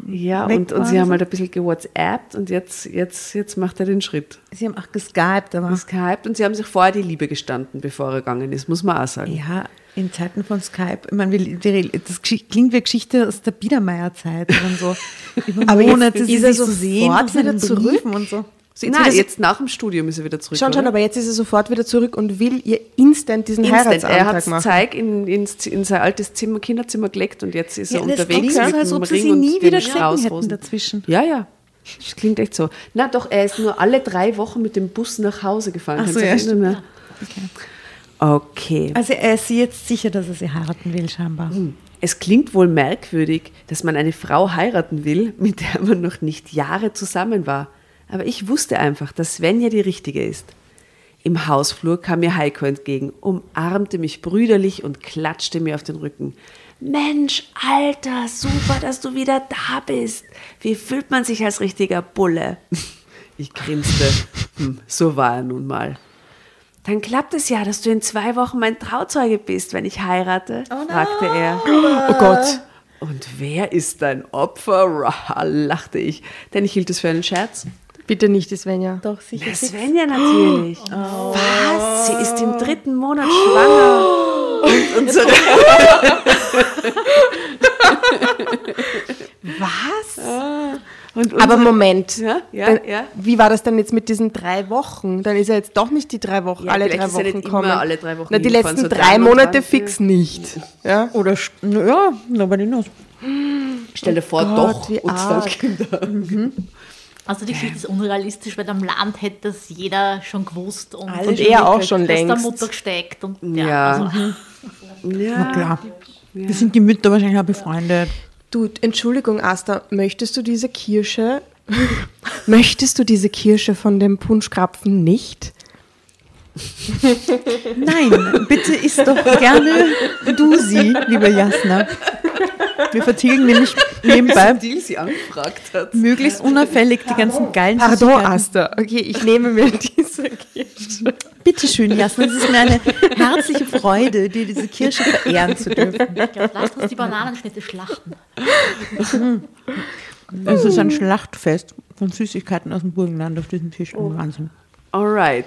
Ja, und, und sie haben halt ein bisschen gewhatsappt und jetzt, jetzt, jetzt macht er den Schritt. Sie haben auch geskypt, aber Geskypt und sie haben sich vorher die Liebe gestanden, bevor er gegangen ist, muss man auch sagen. ja, in Zeiten von Skype, ich meine, das klingt wie Geschichte aus der Biedermeier-Zeit und so. (laughs) Über Monate ist sie er sich so sofort sehen, wieder zurück? Und so. So, jetzt Nein, jetzt nach dem Studium ist er wieder zurück. Schon, schon, aber jetzt ist er sofort wieder zurück und will ihr instant diesen Instant. Er Heiratsantrag hat machen. Zeig in, ins, in sein altes Zimmer, Kinderzimmer gelegt und jetzt ist er Ja, das unterwegs klingt so, als ob sie sie nie wieder Strauß hätten dazwischen. Ja, ja. Das klingt echt so. Na doch, er ist nur alle drei Wochen mit dem Bus nach Hause gefahren. Ach so, ja, dich erinnern? Okay. Also er ist jetzt sicher, dass er sie heiraten will, scheinbar. Es klingt wohl merkwürdig, dass man eine Frau heiraten will, mit der man noch nicht Jahre zusammen war. Aber ich wusste einfach, dass Svenja die Richtige ist. Im Hausflur kam mir Heiko entgegen, umarmte mich brüderlich und klatschte mir auf den Rücken. Mensch, Alter, super, dass du wieder da bist. Wie fühlt man sich als richtiger Bulle? (laughs) Ich grinste. Hm, so war er nun mal. Dann klappt es ja, dass du in zwei Wochen mein Trauzeuge bist, wenn ich heirate, fragte er. Oh Gott. Und wer ist dein Opfer? Lachte ich, denn ich hielt es für einen Scherz. Bitte nicht, die Svenja. Doch, sicher. Ja, Svenja natürlich. Was? Sie ist im dritten Monat schwanger. Und unsere (laughs) Was? und Aber Moment. Ja, ja, Dann, ja. Wie war das dann jetzt mit diesen drei Wochen? Dann ist er jetzt doch nicht die drei Wochen, Ja, alle drei nicht Wochen immer kommen. alle drei Wochen Na, die letzten so drei Monate fix nicht. Ja? Oder, ja, nobody knows. Stell dir vor, Gott, doch. wie und zwei. Kinder. Also die Geschichte ist unrealistisch, weil am Land hätte das jeder schon gewusst und, Alle Und schon er auch schon das der längst. Mutter gesteckt und ja, Ja. Also, Ja. Na klar. Wir sind die Mütter wahrscheinlich auch befreundet. Du, Entschuldigung, Asta, möchtest du diese Kirsche, (laughs) möchtest du diese Kirsche von dem Punschkrapfen nicht? Nein, bitte isst doch gerne du sie, lieber Jasna. Wir vertilgen nämlich nebenbei Deal sie angefragt hat. möglichst unauffällig die ganzen geilen Pardon. Asta. Okay, ich nehme mir diese Kirsche. Bitte schön, Jasna, es ist mir eine herzliche Freude, dir diese Kirsche verehren zu dürfen. lasst uns die Bananenschnitte schlachten. Es ist ein Schlachtfest von Süßigkeiten aus dem Burgenland auf diesem Tisch. Oh. Wahnsinn. Alright.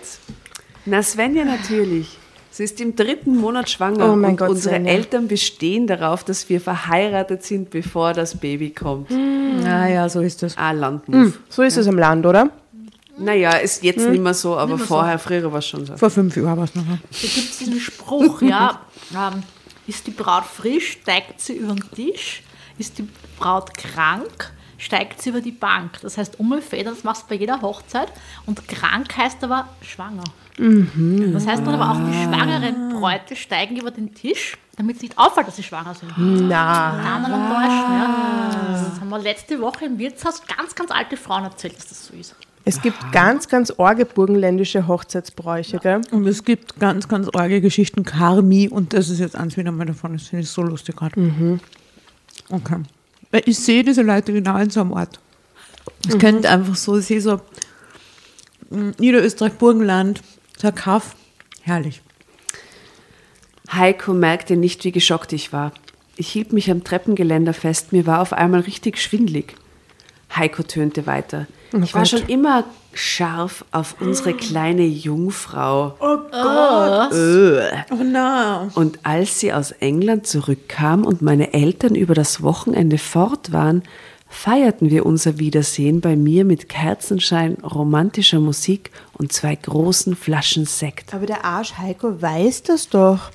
Na, Svenja natürlich. Sie ist im dritten Monat schwanger Oh mein und Gott, unsere Svenja. Eltern bestehen darauf, dass wir verheiratet sind, bevor das Baby kommt. Ah ja, so ist das. Ah, Landmove. So ist es im Land, oder? Naja, ist jetzt Hm. nicht mehr so, aber vorher, früher war es schon so. Vor fünf Jahren war es noch. Da gibt es diesen Spruch, ja, ähm, ist die Braut frisch, steigt sie über den Tisch, ist die Braut krank, steigt sie über die Bank. Das heißt, Umfedern, das machst du bei jeder Hochzeit. Und krank heißt aber schwanger. Das heißt dann aber auch, die schwangeren Bräute steigen über den Tisch, damit es nicht auffällt, dass sie schwanger sind. Na. Die anderen täuschen, ja. Das haben wir letzte Woche im Wirtshaus ganz, ganz alte Frauen erzählt, dass das so ist. Es gibt ganz, ganz orge burgenländische Hochzeitsbräuche, gell? Und es gibt ganz, ganz arge Geschichten, Karmi, und das ist jetzt eins wieder mal davon, das finde ich so lustig gerade. Okay. Weil ich sehe diese Leute genau in so einem Ort. Es könnte einfach so, ich sehe so mm, Niederösterreich, Burgenland, ein Kaff, herrlich. Heiko merkte nicht, wie geschockt ich war. Ich hielt mich am Treppengeländer fest, mir war auf einmal richtig schwindlig. Heiko tönte weiter. ich war schon immer scharf auf unsere kleine Jungfrau. Oh Gott! Oh na. Und als sie aus England zurückkam und meine Eltern über das Wochenende fort waren, feierten wir unser Wiedersehen bei mir mit Kerzenschein, romantischer Musik und zwei großen Flaschen Sekt. Aber der Arsch Heiko weiß das doch.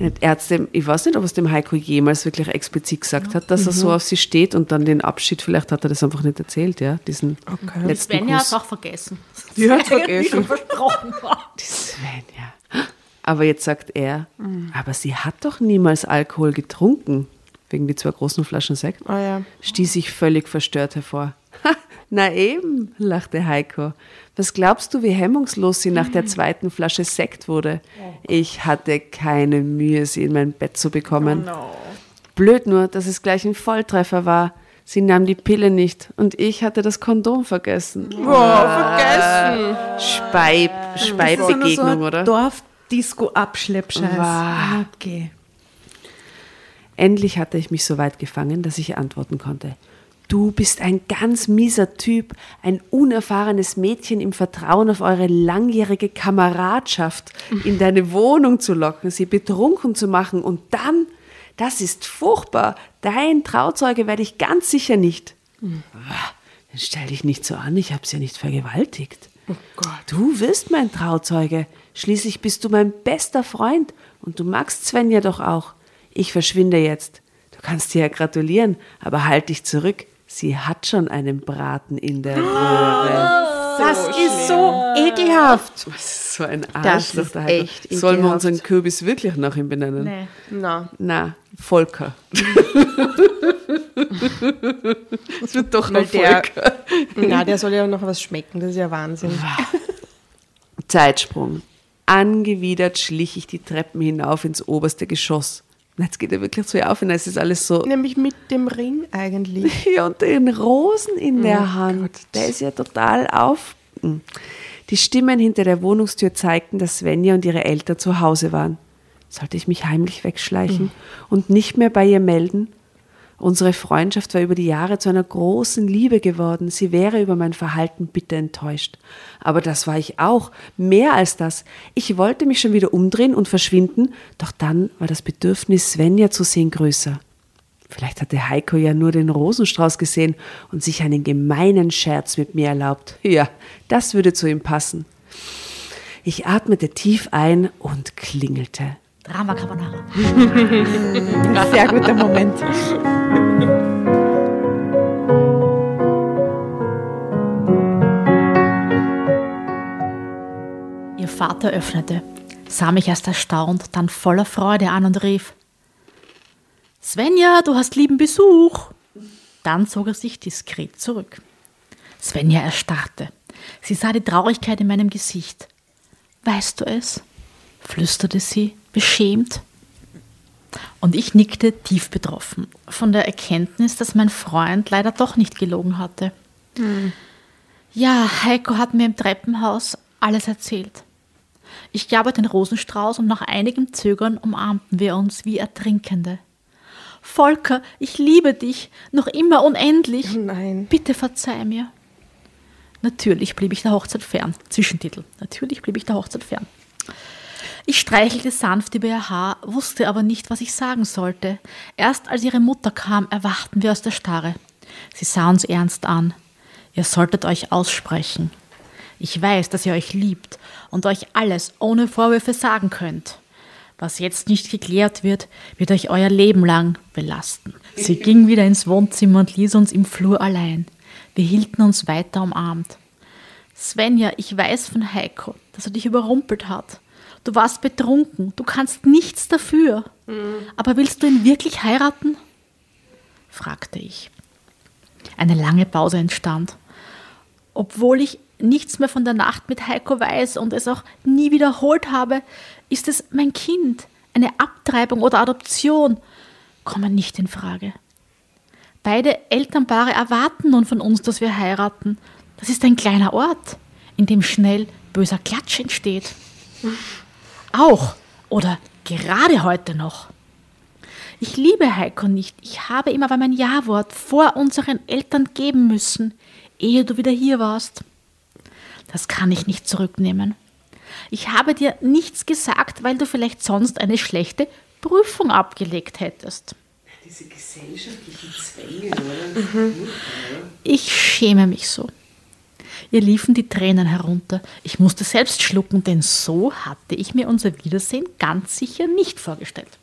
Dem, ich weiß nicht, ob es dem Heiko jemals wirklich explizit gesagt hat, dass er so auf sie steht und dann den Abschied, vielleicht hat er das einfach nicht erzählt, ja, diesen letzten Svenja hat es auch vergessen. Die hat Eigentlich vergessen. schon versprochen war. Svenja. Aber jetzt sagt er, aber sie hat doch niemals Alkohol getrunken, wegen die zwei großen Flaschen Sekt. Ah ja. stieß ich völlig verstört hervor. (laughs) Na eben, lachte Heiko. Was glaubst du, wie hemmungslos sie nach der zweiten Flasche Sekt wurde? Ich hatte keine Mühe, sie in mein Bett zu bekommen. Blöd nur, dass es gleich ein Volltreffer war. Sie nahm die Pille nicht und ich hatte das Kondom vergessen. vergessen. Speib, Speibbegegnung, oder? Dorf-Disco-Abschleppscheiß. Wow. Okay. Endlich hatte ich mich so weit gefangen, dass ich antworten konnte. Du bist ein ganz mieser Typ, ein unerfahrenes Mädchen im Vertrauen auf eure langjährige Kameradschaft in deine Wohnung zu locken, sie betrunken zu machen und dann, das ist furchtbar, dein Trauzeuge werde ich ganz sicher nicht. Ah, Dann stell dich nicht so an, ich habe sie ja nicht vergewaltigt. Du wirst mein Trauzeuge. Schließlich bist du mein bester Freund und du magst Svenja doch auch. Ich verschwinde jetzt. Du kannst dir ja gratulieren, aber halt dich zurück. Sie hat schon einen Braten in der Röhre. Das ist so ekelhaft. Das ist so ein Das Arschloch. Heiko. echt Sollen wir ekelhaft. unseren Kürbis wirklich nach ihm benennen? Nee. Na. Na, Volker. (laughs) Es wird doch noch der- Volker. Na, der soll ja noch was schmecken, das ist ja Wahnsinn. Zeitsprung. Angewidert schlich ich die Treppen hinauf ins oberste Geschoss. Jetzt geht er wirklich zu ihr auf und es ist alles so. Nämlich mit dem Ring eigentlich. (laughs) Ja, und den Rosen in der Hand. Der ist ja total auf. Die Stimmen hinter der Wohnungstür zeigten, dass Svenja und ihre Eltern zu Hause waren. Sollte ich mich heimlich wegschleichen und nicht mehr bei ihr melden? Unsere Freundschaft war über die Jahre zu einer großen Liebe geworden. Sie wäre über mein Verhalten bitter enttäuscht. Aber das war ich auch. Mehr als das. Ich wollte mich schon wieder umdrehen und verschwinden, doch dann war das Bedürfnis, Svenja zu sehen, größer. Vielleicht hatte Heiko ja nur den Rosenstrauß gesehen und sich einen gemeinen Scherz mit mir erlaubt. Ja, das würde zu ihm passen. Ich atmete tief ein und klingelte. Drama Carbonara. (laughs) Sehr guter Moment. Ihr Vater öffnete, sah mich erst erstaunt, dann voller Freude an und rief: Svenja, du hast lieben Besuch. Dann zog er sich diskret zurück. Svenja erstarrte. Sie sah die Traurigkeit in meinem Gesicht. Weißt du es? flüsterte sie, beschämt. Und ich nickte tief betroffen von der Erkenntnis, dass mein Freund leider doch nicht gelogen hatte. Ja, Heiko hat mir im Treppenhaus alles erzählt. Ich gab ihr den Rosenstrauß und nach einigem Zögern umarmten wir uns wie Ertrinkende. Volker, ich liebe dich, noch immer unendlich. Nein. Bitte verzeih mir. Natürlich blieb ich der Hochzeit fern. Zwischentitel. Natürlich blieb ich der Hochzeit fern. Ich streichelte sanft über ihr Haar, wusste aber nicht, was ich sagen sollte. Erst als ihre Mutter kam, erwachten wir aus der Starre. Sie sah uns ernst an. Ihr solltet euch aussprechen. Ich weiß, dass ihr euch liebt und euch alles ohne Vorwürfe sagen könnt. Was jetzt nicht geklärt wird, wird euch euer Leben lang belasten. Sie (laughs) ging wieder ins Wohnzimmer und ließ uns im Flur allein. Wir hielten uns weiter umarmt. Svenja, ich weiß von Heiko, dass er dich überrumpelt hat. Du warst betrunken, du kannst nichts dafür. Aber willst du ihn wirklich heiraten? fragte ich. Eine lange Pause entstand. Obwohl ich nichts mehr von der Nacht mit Heiko weiß und es auch nie wiederholt habe, ist es mein Kind. Eine Abtreibung oder Adoption kommen nicht in Frage. Beide Elternpaare erwarten nun von uns, dass wir heiraten. Das ist ein kleiner Ort, in dem schnell böser Klatsch entsteht. Auch oder gerade heute noch. Ich liebe Heiko nicht. Ich habe ihm aber mein Ja-Wort vor unseren Eltern geben müssen, ehe du wieder hier warst. Das kann ich nicht zurücknehmen. Ich habe dir nichts gesagt, weil du vielleicht sonst eine schlechte Prüfung abgelegt hättest. Diese gesellschaftlichen Zwänge, oder? Ich schäme mich so. Ihr liefen die Tränen herunter. Ich musste selbst schlucken, denn so hatte ich mir unser Wiedersehen ganz sicher nicht vorgestellt.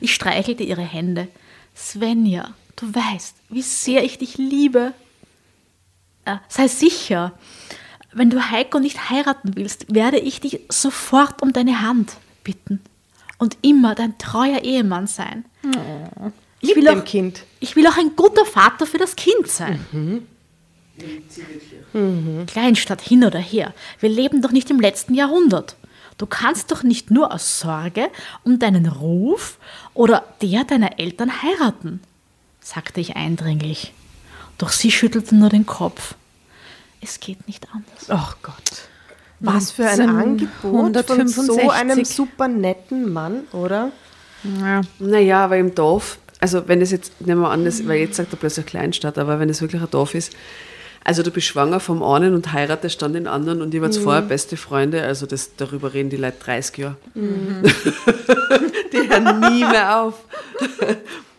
Ich streichelte ihre Hände. Svenja, du weißt, wie sehr ich dich liebe. Äh, sei sicher, wenn du Heiko nicht heiraten willst, werde ich dich sofort um deine Hand bitten und immer dein treuer Ehemann sein. Ich, will auch, Kind. ich will auch ein guter Vater für das Kind sein. Kleinstadt hin oder her, wir leben doch nicht im letzten Jahrhundert. Du kannst doch nicht nur aus Sorge um deinen Ruf oder der deiner Eltern heiraten, sagte ich eindringlich. Doch sie schüttelte nur den Kopf. Es geht nicht anders. Ach Gott. Was für ein Angebot von so einem super netten Mann, oder? Ja. Naja, aber im Dorf, also wenn es jetzt, nehmen wir an, das, weil jetzt sagt er plötzlich Kleinstadt, aber wenn es wirklich ein Dorf ist, also du bist schwanger vom einen und heiratest dann den anderen und ihr wart vorher beste Freunde, also das, darüber reden die Leute 30 Jahre. (laughs) die hören nie mehr auf.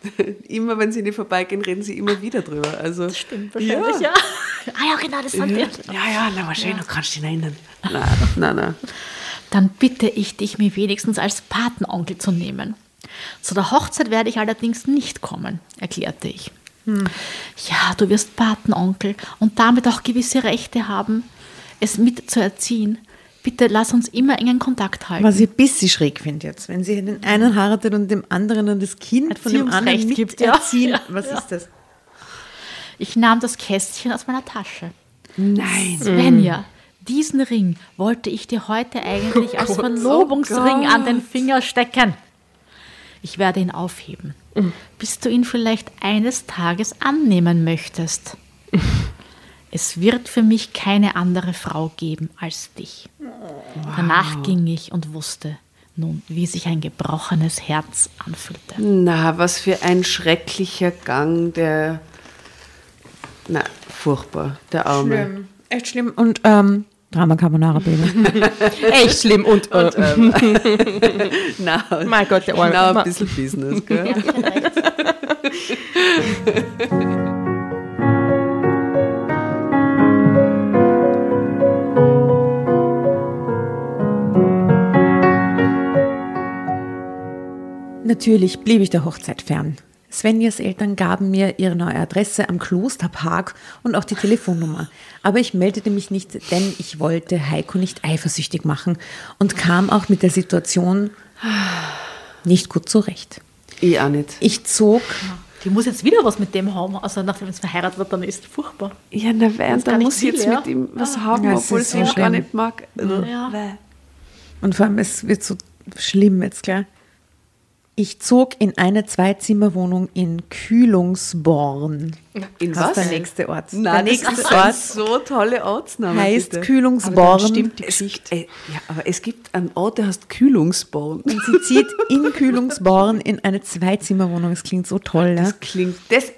(laughs) immer wenn sie nicht vorbeigehen, reden sie immer wieder drüber. Also, das Stimmt wahrscheinlich, ja. (laughs) Ah ja, genau, das sind Ja, wir. ja, ja, na wahrscheinlich, du kannst dich erinnern. Nein, nein, nein. Dann bitte ich dich, mir wenigstens als Patenonkel zu nehmen. Zu der Hochzeit werde ich allerdings nicht kommen, erklärte ich. Ja, du wirst Patenonkel und damit auch gewisse Rechte haben, es mitzuerziehen. Bitte lass uns immer engen Kontakt halten. Was ich ein bisschen schräg finde jetzt, wenn sie den einen heiratet und dem anderen dann das Kind von dem anderen Erziehungsrecht gibt. Ja, (laughs) Was ja. ist das? Ich nahm das Kästchen aus meiner Tasche. Nein. Svenja, diesen Ring wollte ich dir heute eigentlich als Verlobungsring an den Finger stecken. Ich werde ihn aufheben, bis du ihn vielleicht eines Tages annehmen möchtest. (laughs) Es wird für mich keine andere Frau geben als dich. Danach ging ich und wusste nun, wie sich ein gebrochenes Herz anfühlte. Na, was für ein schrecklicher Gang, der. Na, furchtbar, der Arme. Schlimm. Echt schlimm. Und ähm, Drama Carbonara Baby. (laughs) Echt schlimm und, äh, (laughs) Na, (laughs) mein Gott, der Arme. na, ein bisschen Business, gell? Natürlich blieb ich der Hochzeit fern. Svenjas Eltern gaben mir ihre neue Adresse am Klosterpark und auch die Telefonnummer. Aber ich meldete mich nicht, denn ich wollte Heiko nicht eifersüchtig machen und kam auch mit der Situation nicht gut zurecht. Ich auch nicht. Ich zog, Die muss jetzt wieder was mit dem haben, also nachdem es verheiratet wird, dann ist es furchtbar. Ja, na, wer, gar da nicht muss ich jetzt ja. mit ihm was haben, Ja, es obwohl ist ich ihn so gar nicht mag. Also, Ja. und vor allem es wird so schlimm jetzt, gell? Ich zog in eine Zweizimmerwohnung in Kühlungsborn. In Das ist was? der nächste Ort. Nein, der das nächste ist ein Ort so tolle Ortsname. heißt bitte. Kühlungsborn. stimmt die Es, Geschichte. äh, ja, aber es gibt einen Ort, der heißt Kühlungsborn. Und sie zieht in Kühlungsborn in eine Zweizimmerwohnung. Das klingt so toll, ja? Das klingt, das,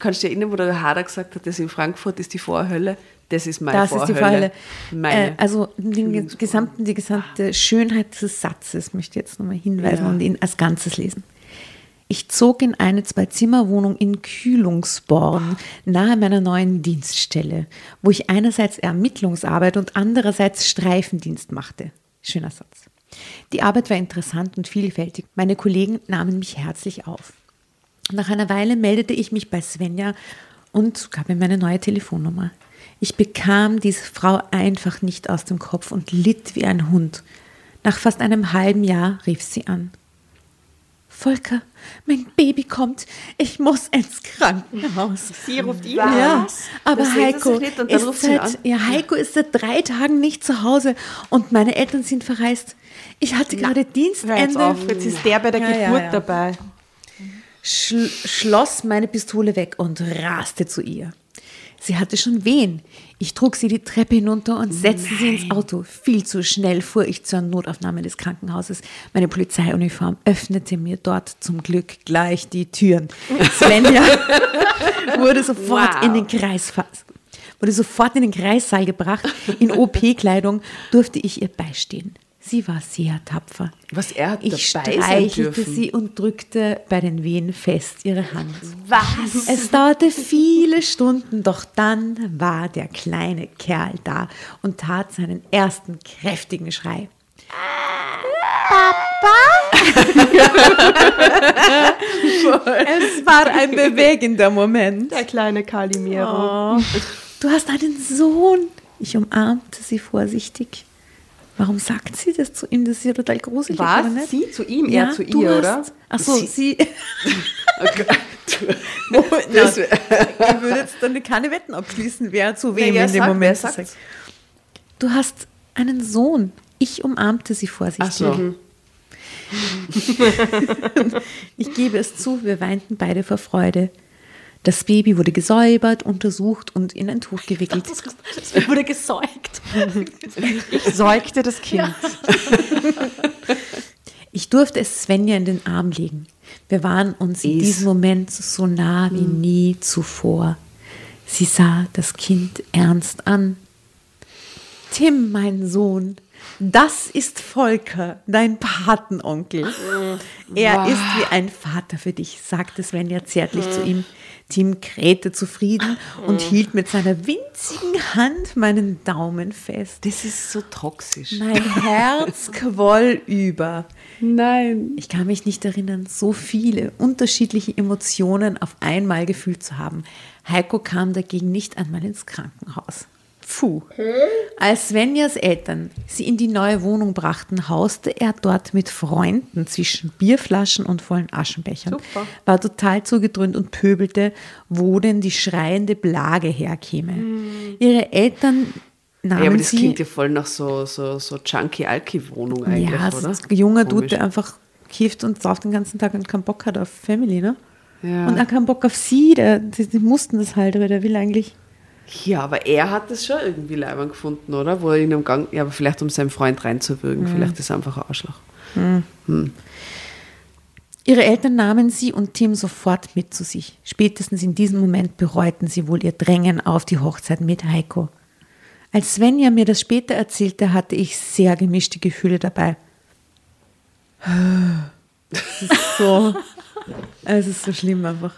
kannst du dich erinnern, wo der Hader gesagt hat, das in Frankfurt ist die Vorhölle? Das ist meine Das ist Vorhölle. die Vorhölle. Meine. Äh, also den gesamten, die gesamte Schönheit des Satzes möchte ich jetzt nochmal hinweisen Ja. und ihn als Ganzes lesen. Ich zog in eine Zwei-Zimmer-Wohnung in Kühlungsborn, nahe meiner neuen Dienststelle, wo ich einerseits Ermittlungsarbeit und andererseits Streifendienst machte. Schöner Satz. Die Arbeit war interessant und vielfältig. Meine Kollegen nahmen mich herzlich auf. Nach einer Weile meldete ich mich bei Svenja und gab mir meine neue Telefonnummer. Ich bekam diese Frau einfach nicht aus dem Kopf und litt wie ein Hund. Nach fast einem halben Jahr rief sie an. Volker, mein Baby kommt. Ich muss ins Krankenhaus. Sie ruft ihn Ja, aber Das Heiko nicht ist seit, an. ja, Heiko ist seit drei Tagen nicht zu Hause und meine Eltern sind verreist. Ich hatte gerade Hör jetzt Dienstende. auf, jetzt ist der bei der ja, Geburt ja. dabei. schl schloss meine Pistole weg und raste zu ihr. Sie hatte schon Wehen. Ich trug sie die Treppe hinunter und setzte sie ins Auto. Viel zu schnell fuhr ich zur Notaufnahme des Krankenhauses. Meine Polizeiuniform öffnete mir dort zum Glück gleich die Türen. (laughs) Svenja wurde sofort in den Kreis wurde sofort in den Kreissaal gebracht. In OP-Kleidung durfte ich ihr beistehen. Sie war sehr tapfer. Was, er hat Ich streichelte sie und drückte bei den Wehen fest ihre Hand. Was? Es dauerte viele Stunden, doch dann war der kleine Kerl da und tat seinen ersten kräftigen Schrei. Papa? (laughs) es war ein bewegender Moment. Der kleine Calimero. Du hast einen Sohn. Ich umarmte sie vorsichtig. Warum sagt sie das zu ihm? Das ist ja total gruselig. Was? Sie zu ihm, er zu ihr, hast, oder? Ach so, Sie- sie. (laughs) (laughs) Das Na, wär- ich würde jetzt dann keine Wetten abschließen, wer zu wem wer in dem sagt- Moment sagt. Du hast einen Sohn. Ich umarmte sie vorsichtig. Ach so. (laughs) Ich gebe es zu, wir weinten beide vor Freude. Das Baby wurde gesäubert, untersucht und in ein Tuch gewickelt. Es wurde gesäugt. (laughs) Ich säugte das Kind. (laughs) Ich durfte es Svenja in den Arm legen. Wir waren uns in diesem Moment so nah wie nie zuvor. Sie sah das Kind ernst an. Tim, mein Sohn, das ist Volker, dein Patenonkel. Er ist wie ein Vater für dich, sagte Svenja zärtlich zu ihm. Tim krähte zufrieden und hielt mit seiner winzigen Hand meinen Daumen fest. Das ist so toxisch. Mein Herz (laughs) quoll über. Nein. Ich kann mich nicht erinnern, so viele unterschiedliche Emotionen auf einmal gefühlt zu haben. Heiko kam dagegen nicht einmal ins Krankenhaus. Puh. Als Svenjas Eltern sie in die neue Wohnung brachten, hauste er dort mit Freunden zwischen Bierflaschen und vollen Aschenbechern. Super. War total zugedröhnt und pöbelte, wo denn die schreiende Blage herkäme. Ihre Eltern nahmen Ja, aber das sie klingt ja voll nach so, so, so Junkie-Alki-Wohnung eigentlich, ja, es oder? ein junger Dude, der einfach kifft und sauft den ganzen Tag und keinen Bock hat auf Family, ne? Ja. Und er keinen Bock auf sie, der, die, die mussten das halt, aber der will eigentlich. Ja, aber er hat das schon irgendwie leibend gefunden, oder? Wo er ihn am Gang, ja, aber vielleicht um seinen Freund reinzuwürgen, vielleicht ist er einfach ein Arschloch. Ihre Eltern nahmen sie und Tim sofort mit zu sich. Spätestens in diesem Moment bereuten sie wohl ihr Drängen auf die Hochzeit mit Heiko. Als Svenja mir das später erzählte, hatte ich sehr gemischte Gefühle dabei. Es ist so, es ist so schlimm einfach.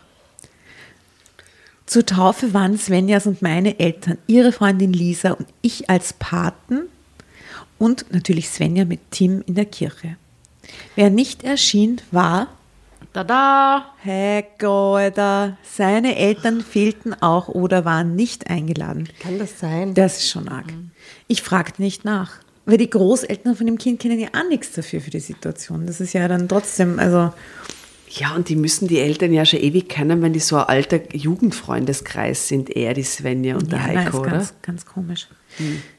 Zur Taufe waren Svenjas und meine Eltern, ihre Freundin Lisa und ich als Paten und natürlich Svenja mit Tim in der Kirche. Wer nicht erschien, war Tada! Heiko, Alter. Seine Eltern fehlten auch oder waren nicht eingeladen. Kann das sein? Das ist schon arg. Ich fragte nicht nach. Weil die Großeltern von dem Kind kennen ja auch nichts dafür für die Situation. Das ist ja dann trotzdem, also Ja, und die müssen die Eltern ja schon ewig kennen, wenn die so ein alter Jugendfreundeskreis sind, er, die Svenja und der ja, nein, Heiko, ist oder? ganz, ganz komisch.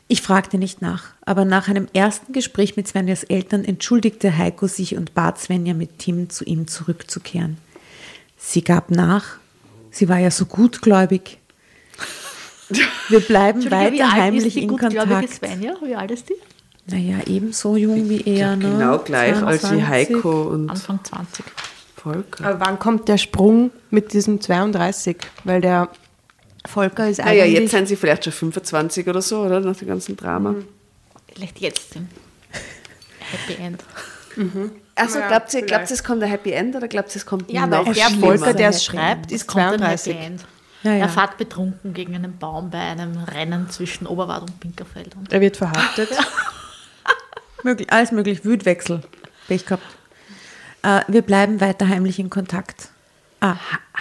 Ich fragte nicht nach, aber nach einem ersten Gespräch mit Svenjas Eltern entschuldigte Heiko sich und bat Svenja mit Tim zu ihm zurückzukehren. Sie gab nach. Sie war ja so gutgläubig. Wir bleiben wie weiter alt ist heimlich die in gutgläubige Kontakt. Svenja? Wie alt ist die? Naja, ebenso jung wie er. Ne? Genau gleich als die 22. Heiko und Anfang 20. Volker. Aber wann kommt der Sprung mit diesem 32? Weil der Volker ist Naja, eigentlich... jetzt sind sie vielleicht schon 25 oder so, oder? Nach dem ganzen Drama. Vielleicht jetzt (laughs) Happy End. Also, Ja, glaubt ihr, glaubt es kommt ein Happy End oder glaubt ihr, es kommt ja, noch weil der? Volker, der es schreibt, ist Kommt ein 32. Happy End. Ja, ja. Er fährt betrunken gegen einen Baum bei einem Rennen zwischen Oberwart und Pinkerfeld. Und Er wird verhaftet. (laughs) Möglich, alles möglich. Wütwechsel. Pech gehabt. Äh, wir bleiben weiter heimlich in Kontakt. Ah,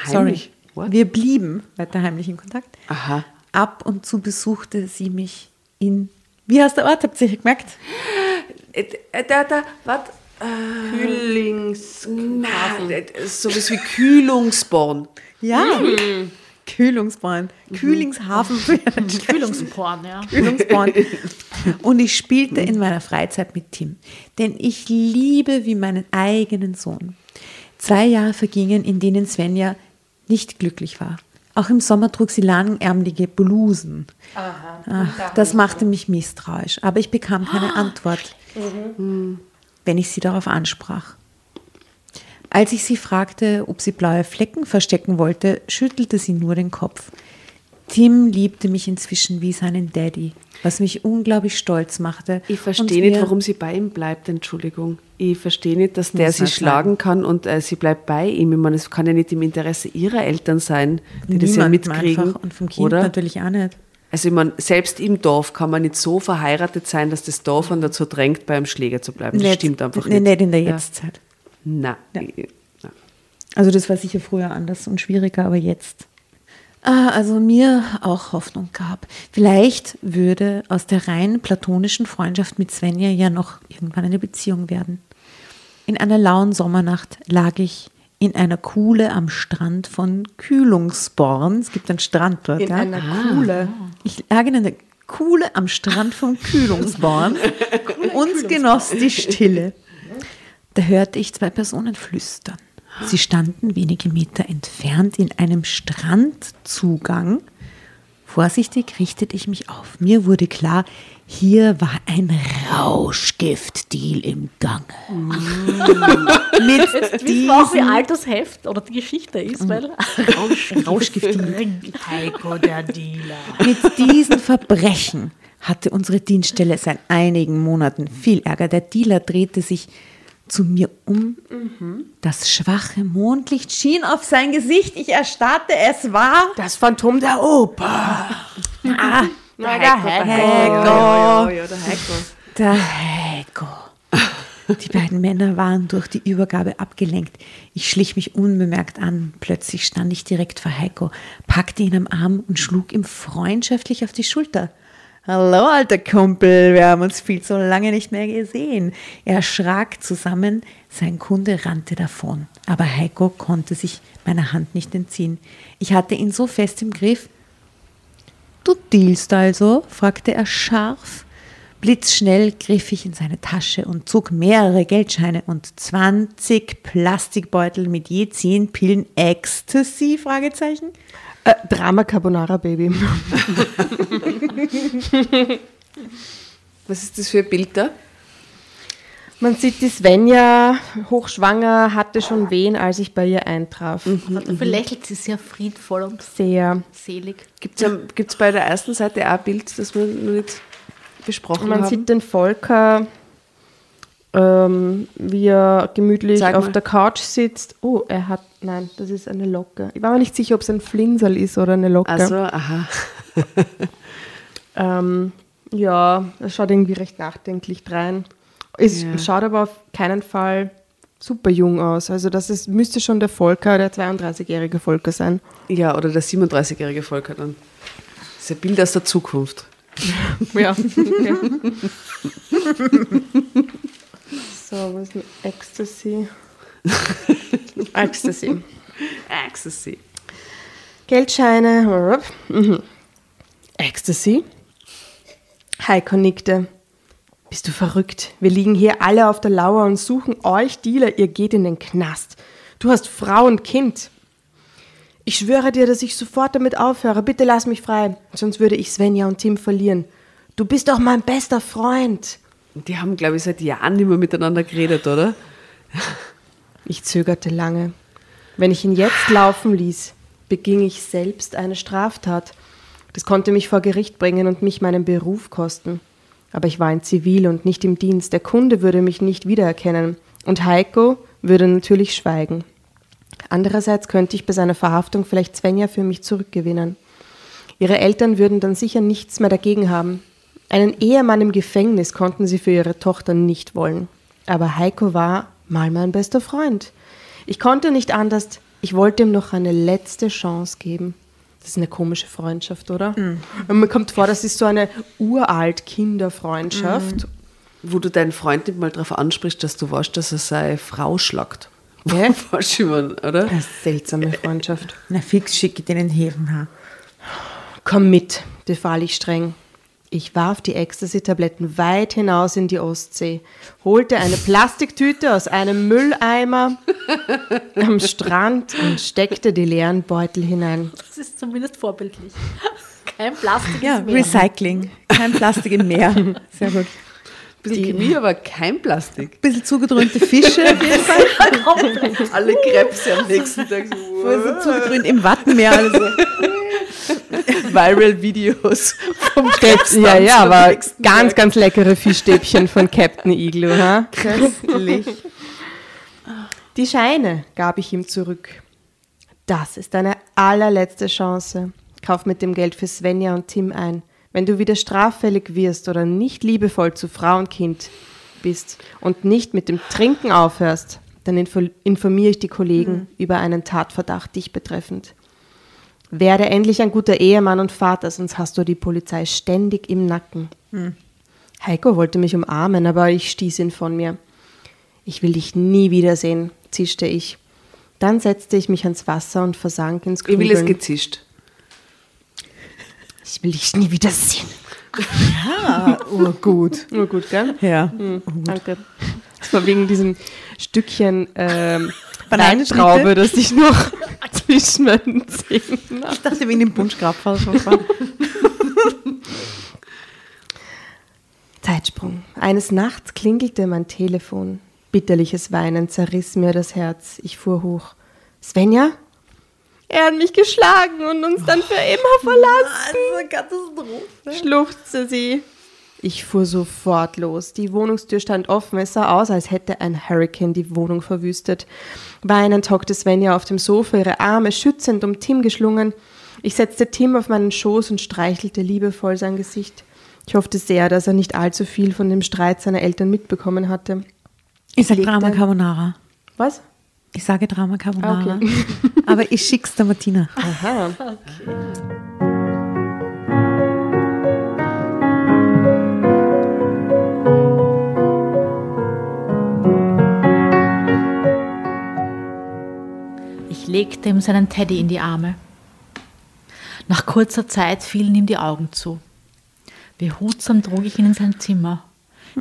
sorry. heimlich? What? Wir blieben weiter heimlich in Kontakt. Aha. Ab und zu besuchte sie mich in. Wie heißt der Ort? Habt ihr gesagt? Äh, äh, Da, da, warte. Kühlings. Nein, äh, sowas wie Kühlungsborn. Ja. Kühlungsborn. Kühlingshafen. (laughs) Kühlungsporn, ja. Kühlungsborn. (laughs) Und ich spielte in meiner Freizeit mit Tim. Denn ich liebe wie meinen eigenen Sohn. Zwei Jahre vergingen, in denen Svenja nicht glücklich war. Auch im Sommer trug sie langärmelige Blusen. Ach, das machte mich misstrauisch, aber ich bekam keine (gasps) Antwort, wenn ich sie darauf ansprach. Als ich sie fragte, ob sie blaue Flecken verstecken wollte, schüttelte sie nur den Kopf. Tim liebte mich inzwischen wie seinen Daddy, was mich unglaublich stolz machte. Ich verstehe nicht, warum sie bei ihm bleibt, Entschuldigung. Ich verstehe nicht, dass der sie schlagen kann und äh, sie bleibt bei ihm. Ich meine, es kann ja nicht im Interesse ihrer Eltern sein, die das ja mitkriegen. einfach und vom Kind oder? natürlich auch nicht. Also ich meine, selbst im Dorf kann man nicht so verheiratet sein, dass das Dorf ihn dazu drängt, beim Schläger zu bleiben. Das Nicht- stimmt einfach nicht. Nicht in der Ja. Nein. Ja. Ich- nein. Also das war sicher früher anders und schwieriger, aber jetzt. Ah, also mir auch Hoffnung gab. Vielleicht würde aus der rein platonischen Freundschaft mit Svenja ja noch irgendwann eine Beziehung werden. In einer lauen Sommernacht lag ich in einer Kuhle am Strand von Kühlungsborn. Es gibt einen Strand dort. In ja? einer Kuhle. Ich lag in einer Kuhle am Strand von Kühlungsborn (laughs) und genoss die Stille. Da hörte ich zwei Personen flüstern. Sie standen wenige Meter entfernt in einem Strandzugang. Vorsichtig richtete ich mich auf. Mir wurde klar, hier war ein Rauschgiftdeal im Gange. Mit Wissen wir auch, wie alt das Heft oder die Geschichte ist, weil (laughs) Rauschgiftdeal. Heiko der Dealer. Mit diesen Verbrechen hatte unsere Dienststelle seit einigen Monaten viel Ärger. Der Dealer drehte sich zu mir um. Das schwache Mondlicht schien auf sein Gesicht. Ich erstarrte. Es war Das Phantom der Oper. ah, der Heiko. der Heiko. Die beiden Männer waren durch die Übergabe abgelenkt. Ich schlich mich unbemerkt an. Plötzlich stand ich direkt vor Heiko, packte ihn am Arm und schlug ihm freundschaftlich auf die Schulter. Hallo, alter Kumpel, wir haben uns viel zu lange nicht mehr gesehen. Er schrak zusammen, sein Kunde rannte davon. Aber Heiko konnte sich meiner Hand nicht entziehen. Ich hatte ihn so fest im Griff. Du dealst also? fragte er scharf. Blitzschnell griff ich in seine Tasche und zog mehrere Geldscheine und 20 Plastikbeutel mit je 10 Pillen Ecstasy? Fragezeichen. Äh, Drama Carbonara Baby. Was ist das für ein Bild da? Man sieht die Svenja, hochschwanger, hatte schon Wehen, als ich bei ihr eintraf. Dafür lächelt sie sehr friedvoll und Sehr. selig. Gibt es bei der ersten Seite auch ein Bild, das wir noch nicht besprochen Man haben? sieht den Volker, ähm, wie er gemütlich Zeig auf mal. der Couch sitzt. Oh, er hat, nein, das ist eine Locke. Ich war mir nicht sicher, ob es ein Flinsel ist oder eine Locke. also, aha. (laughs) Ähm, ja, er schaut irgendwie recht nachdenklich drein. Es Ja. schaut aber auf keinen Fall super jung aus. Also das ist, müsste schon der Volker, der 32-jährige Volker sein. Ja, oder der 37-jährige Volker dann. Das ist ein Bild aus der Zukunft. (laughs) Ja. Okay. (laughs) so, was ist denn Ecstasy? (laughs) Ecstasy. Ecstasy. Geldscheine. Mhm. Ecstasy? Heiko nickte. Bist du verrückt? Wir liegen hier alle auf der Lauer und suchen euch Dealer. Ihr geht in den Knast. Du hast Frau und Kind. Ich schwöre dir, dass ich sofort damit aufhöre. Bitte lass mich frei. Sonst würde ich Svenja und Tim verlieren. Du bist doch mein bester Freund. Die haben, glaube ich, seit Jahren nicht mehr miteinander geredet, oder? Ich zögerte lange. Wenn ich ihn jetzt laufen ließ, beging ich selbst eine Straftat. Das konnte mich vor Gericht bringen und mich meinen Beruf kosten. Aber ich war in Zivil und nicht im Dienst. Der Kunde würde mich nicht wiedererkennen. Und Heiko würde natürlich schweigen. Andererseits könnte ich bei seiner Verhaftung vielleicht Svenja für mich zurückgewinnen. Ihre Eltern würden dann sicher nichts mehr dagegen haben. Einen Ehemann im Gefängnis konnten sie für ihre Tochter nicht wollen. Aber Heiko war mal mein bester Freund. Ich konnte nicht anders, ich wollte ihm noch eine letzte Chance geben. Das ist eine komische Freundschaft, oder? Und mir kommt vor, das ist so eine uralt Kinderfreundschaft. Wo du deinen Freund nicht mal darauf ansprichst, dass du weißt, dass er seine Frau schlagt. Hä? (laughs) Weißt du, ich mein, oder? Eine seltsame Freundschaft. Na fix schicke ich den in den Häfen. Ha. Komm mit, befahl ich streng. Ich warf die Ecstasy-Tabletten weit hinaus in die Ostsee, holte eine Plastiktüte aus einem Mülleimer (laughs) am Strand und steckte die leeren Beutel hinein. Das ist zumindest vorbildlich. Kein Plastik Ja, mehr. Recycling. Kein Plastik im Meer. Sehr gut. Bisschen Chemie, aber kein Plastik. Bisschen zugedröhnte Fische. (laughs) Alle Krebse am nächsten Tag so. Voll so zugedröhnt im Wattenmeer. Also. (laughs) Viral-Videos (laughs) vom Captain, ja, ja, aber ganz, ganz leckere Fischstäbchen von Captain Igloo. Ha? Köstlich. Die Scheine gab ich ihm zurück. Das ist deine allerletzte Chance. Kauf mit dem Geld für Svenja und Tim ein. Wenn du wieder straffällig wirst oder nicht liebevoll zu Frau und Kind bist und nicht mit dem Trinken aufhörst, dann info informiere ich die Kollegen über einen Tatverdacht dich betreffend. Werde endlich ein guter Ehemann und Vater, sonst hast du die Polizei ständig im Nacken. Heiko wollte mich umarmen, aber ich stieß ihn von mir. Ich will dich nie wiedersehen, zischte ich. Dann setzte ich mich ans Wasser und versank ins Ich will es Grübeln. gezischt. Ich will dich nie wiedersehen. Oh, gut. Nur (laughs) gut, gell? Ja. Hm, danke. Das war wegen diesem Stückchen ähm, Bananenschnitte? Weintraube, das ich noch (laughs) zwischen meinen Zähnen. Ich dachte wegen dem Punschgrabfall. (laughs) Zeitsprung. Eines Nachts klingelte mein Telefon. Bitterliches Weinen zerriss mir das Herz. Ich fuhr hoch. Svenja? Er hat mich geschlagen und uns dann für immer verlassen. Also Katastrophe. schluchzte sie. Ich fuhr sofort los. Die Wohnungstür stand offen. Es sah aus, als hätte ein Hurricane die Wohnung verwüstet. Weinend hockte Svenja auf dem Sofa, ihre Arme schützend um Tim geschlungen. Ich setzte Tim auf meinen Schoß und streichelte liebevoll sein Gesicht. Ich hoffte sehr, dass er nicht allzu viel von dem Streit seiner Eltern mitbekommen hatte. Ich sage Drama Carbonara. Was? Ich sage Drama Carbonara. Ah, okay. Aber ich schick's der Martina. Aha. Ich legte ihm seinen Teddy in die Arme. Nach kurzer Zeit fielen ihm die Augen zu. Behutsam trug ich ihn in sein Zimmer,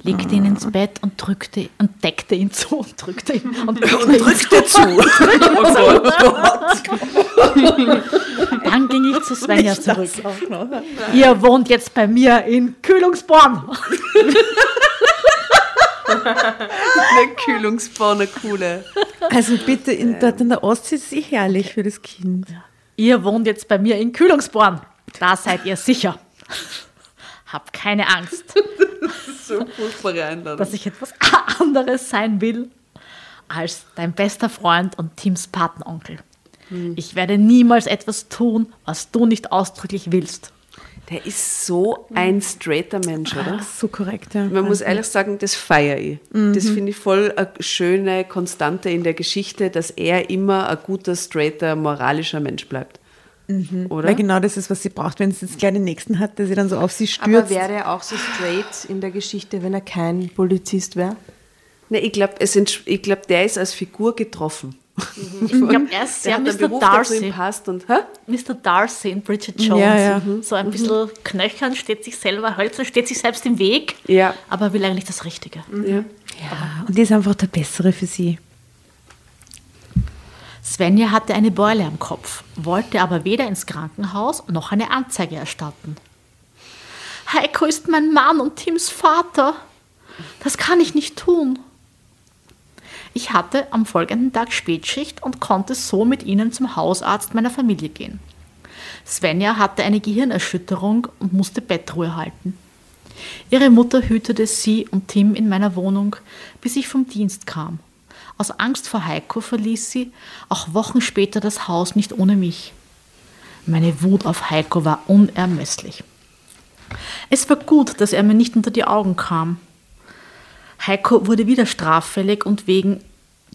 legte ihn ins Bett und drückte und deckte ihn zu und drückte ihn und drückte ihn Drückte zu. (laughs) Dann ging ich zu Svenja zurück. Ihr wohnt jetzt bei mir in Kühlungsborn. Eine Kühlungsbahn, coole. Also bitte, in, dort an der Ostsee ist eh herrlich für das Kind. Ihr wohnt jetzt bei mir in Kühlungsborn. Da seid ihr sicher. Hab keine Angst, So furchtbare Einladung. dass ich etwas (laughs) anderes sein will als dein bester Freund und Tims Patenonkel. Ich werde niemals etwas tun, was du nicht ausdrücklich willst. Der ist so ein straighter Mensch, oder? So korrekt, ja. Man muss ehrlich sagen, das feiere ich. Das finde ich voll eine schöne Konstante in der Geschichte, dass er immer ein guter, straighter, moralischer Mensch bleibt. Oder? Weil genau das ist, was sie braucht, wenn sie jetzt gleich den nächsten hat, der sie dann so auf sie Aber stürzt. wäre er auch so straight in der Geschichte, wenn er kein Polizist wäre? Ne, ich glaube, glaub, der ist als Figur getroffen. Ich glaube, er ist Der sehr hat einen Mr. Beruf, Darcy. passt. Und, hä? Mr. Darcy in Bridget Jones. Ja, ja. So ein bisschen knöchern, steht sich selber, hölzern, steht sich selbst im Weg, Ja. aber will eigentlich das Richtige. ja. Ja, und die ist einfach der Bessere für sie. Svenja hatte eine Beule am Kopf, wollte aber weder ins Krankenhaus noch eine Anzeige erstatten. Heiko ist mein Mann und Tims Vater. Das kann ich nicht tun. Ich hatte am folgenden Tag Spätschicht und konnte so mit ihnen zum Hausarzt meiner Familie gehen. Svenja hatte eine Gehirnerschütterung und musste Bettruhe halten. Ihre Mutter hütete sie und Tim in meiner Wohnung, bis ich vom Dienst kam. Aus Angst vor Heiko verließ sie auch Wochen später das Haus nicht ohne mich. Meine Wut auf Heiko war unermesslich. Es war gut, dass er mir nicht unter die Augen kam. Heiko wurde wieder straffällig und wegen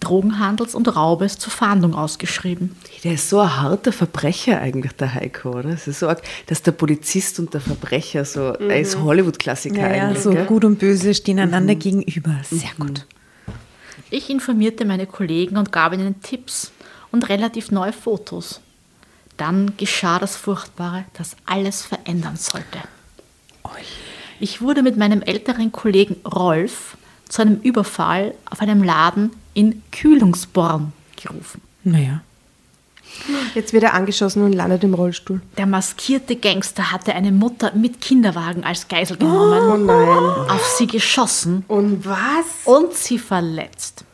Drogenhandels und Raubes zur Fahndung ausgeschrieben. Der ist so ein harter Verbrecher eigentlich, der Heiko, oder? Es ist so arg, dass der Polizist und der Verbrecher so, er ist Hollywood-Klassiker Ja, ja, eigentlich. so gell? gut und böse stehen einander gegenüber. Sehr gut. Ich informierte meine Kollegen und gab ihnen Tipps und relativ neue Fotos. Dann geschah das Furchtbare, das alles verändern sollte. Ich wurde mit meinem älteren Kollegen Rolf zu einem Überfall auf einem Laden in Kühlungsborn gerufen. Naja. Jetzt wird er angeschossen und landet im Rollstuhl. Der maskierte Gangster hatte eine Mutter mit Kinderwagen als Geisel genommen, Oh nein. auf sie geschossen Und was? und sie verletzt.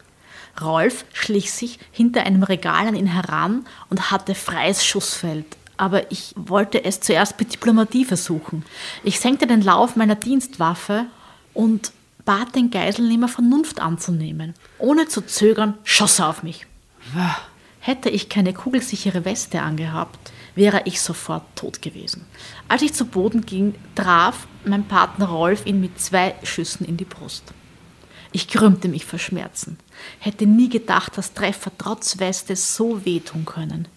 Rolf schlich sich hinter einem Regal an ihn heran und hatte freies Schussfeld. Aber ich wollte es zuerst mit Diplomatie versuchen. Ich senkte den Lauf meiner Dienstwaffe und bat den Geiselnehmer Vernunft anzunehmen. Ohne zu zögern schoss er auf mich. Hätte ich keine kugelsichere Weste angehabt, wäre ich sofort tot gewesen. Als ich zu Boden ging, traf mein Partner Rolf ihn mit zwei Schüssen in die Brust. Ich krümmte mich vor Schmerzen, hätte nie gedacht, dass Treffer trotz Weste so wehtun können.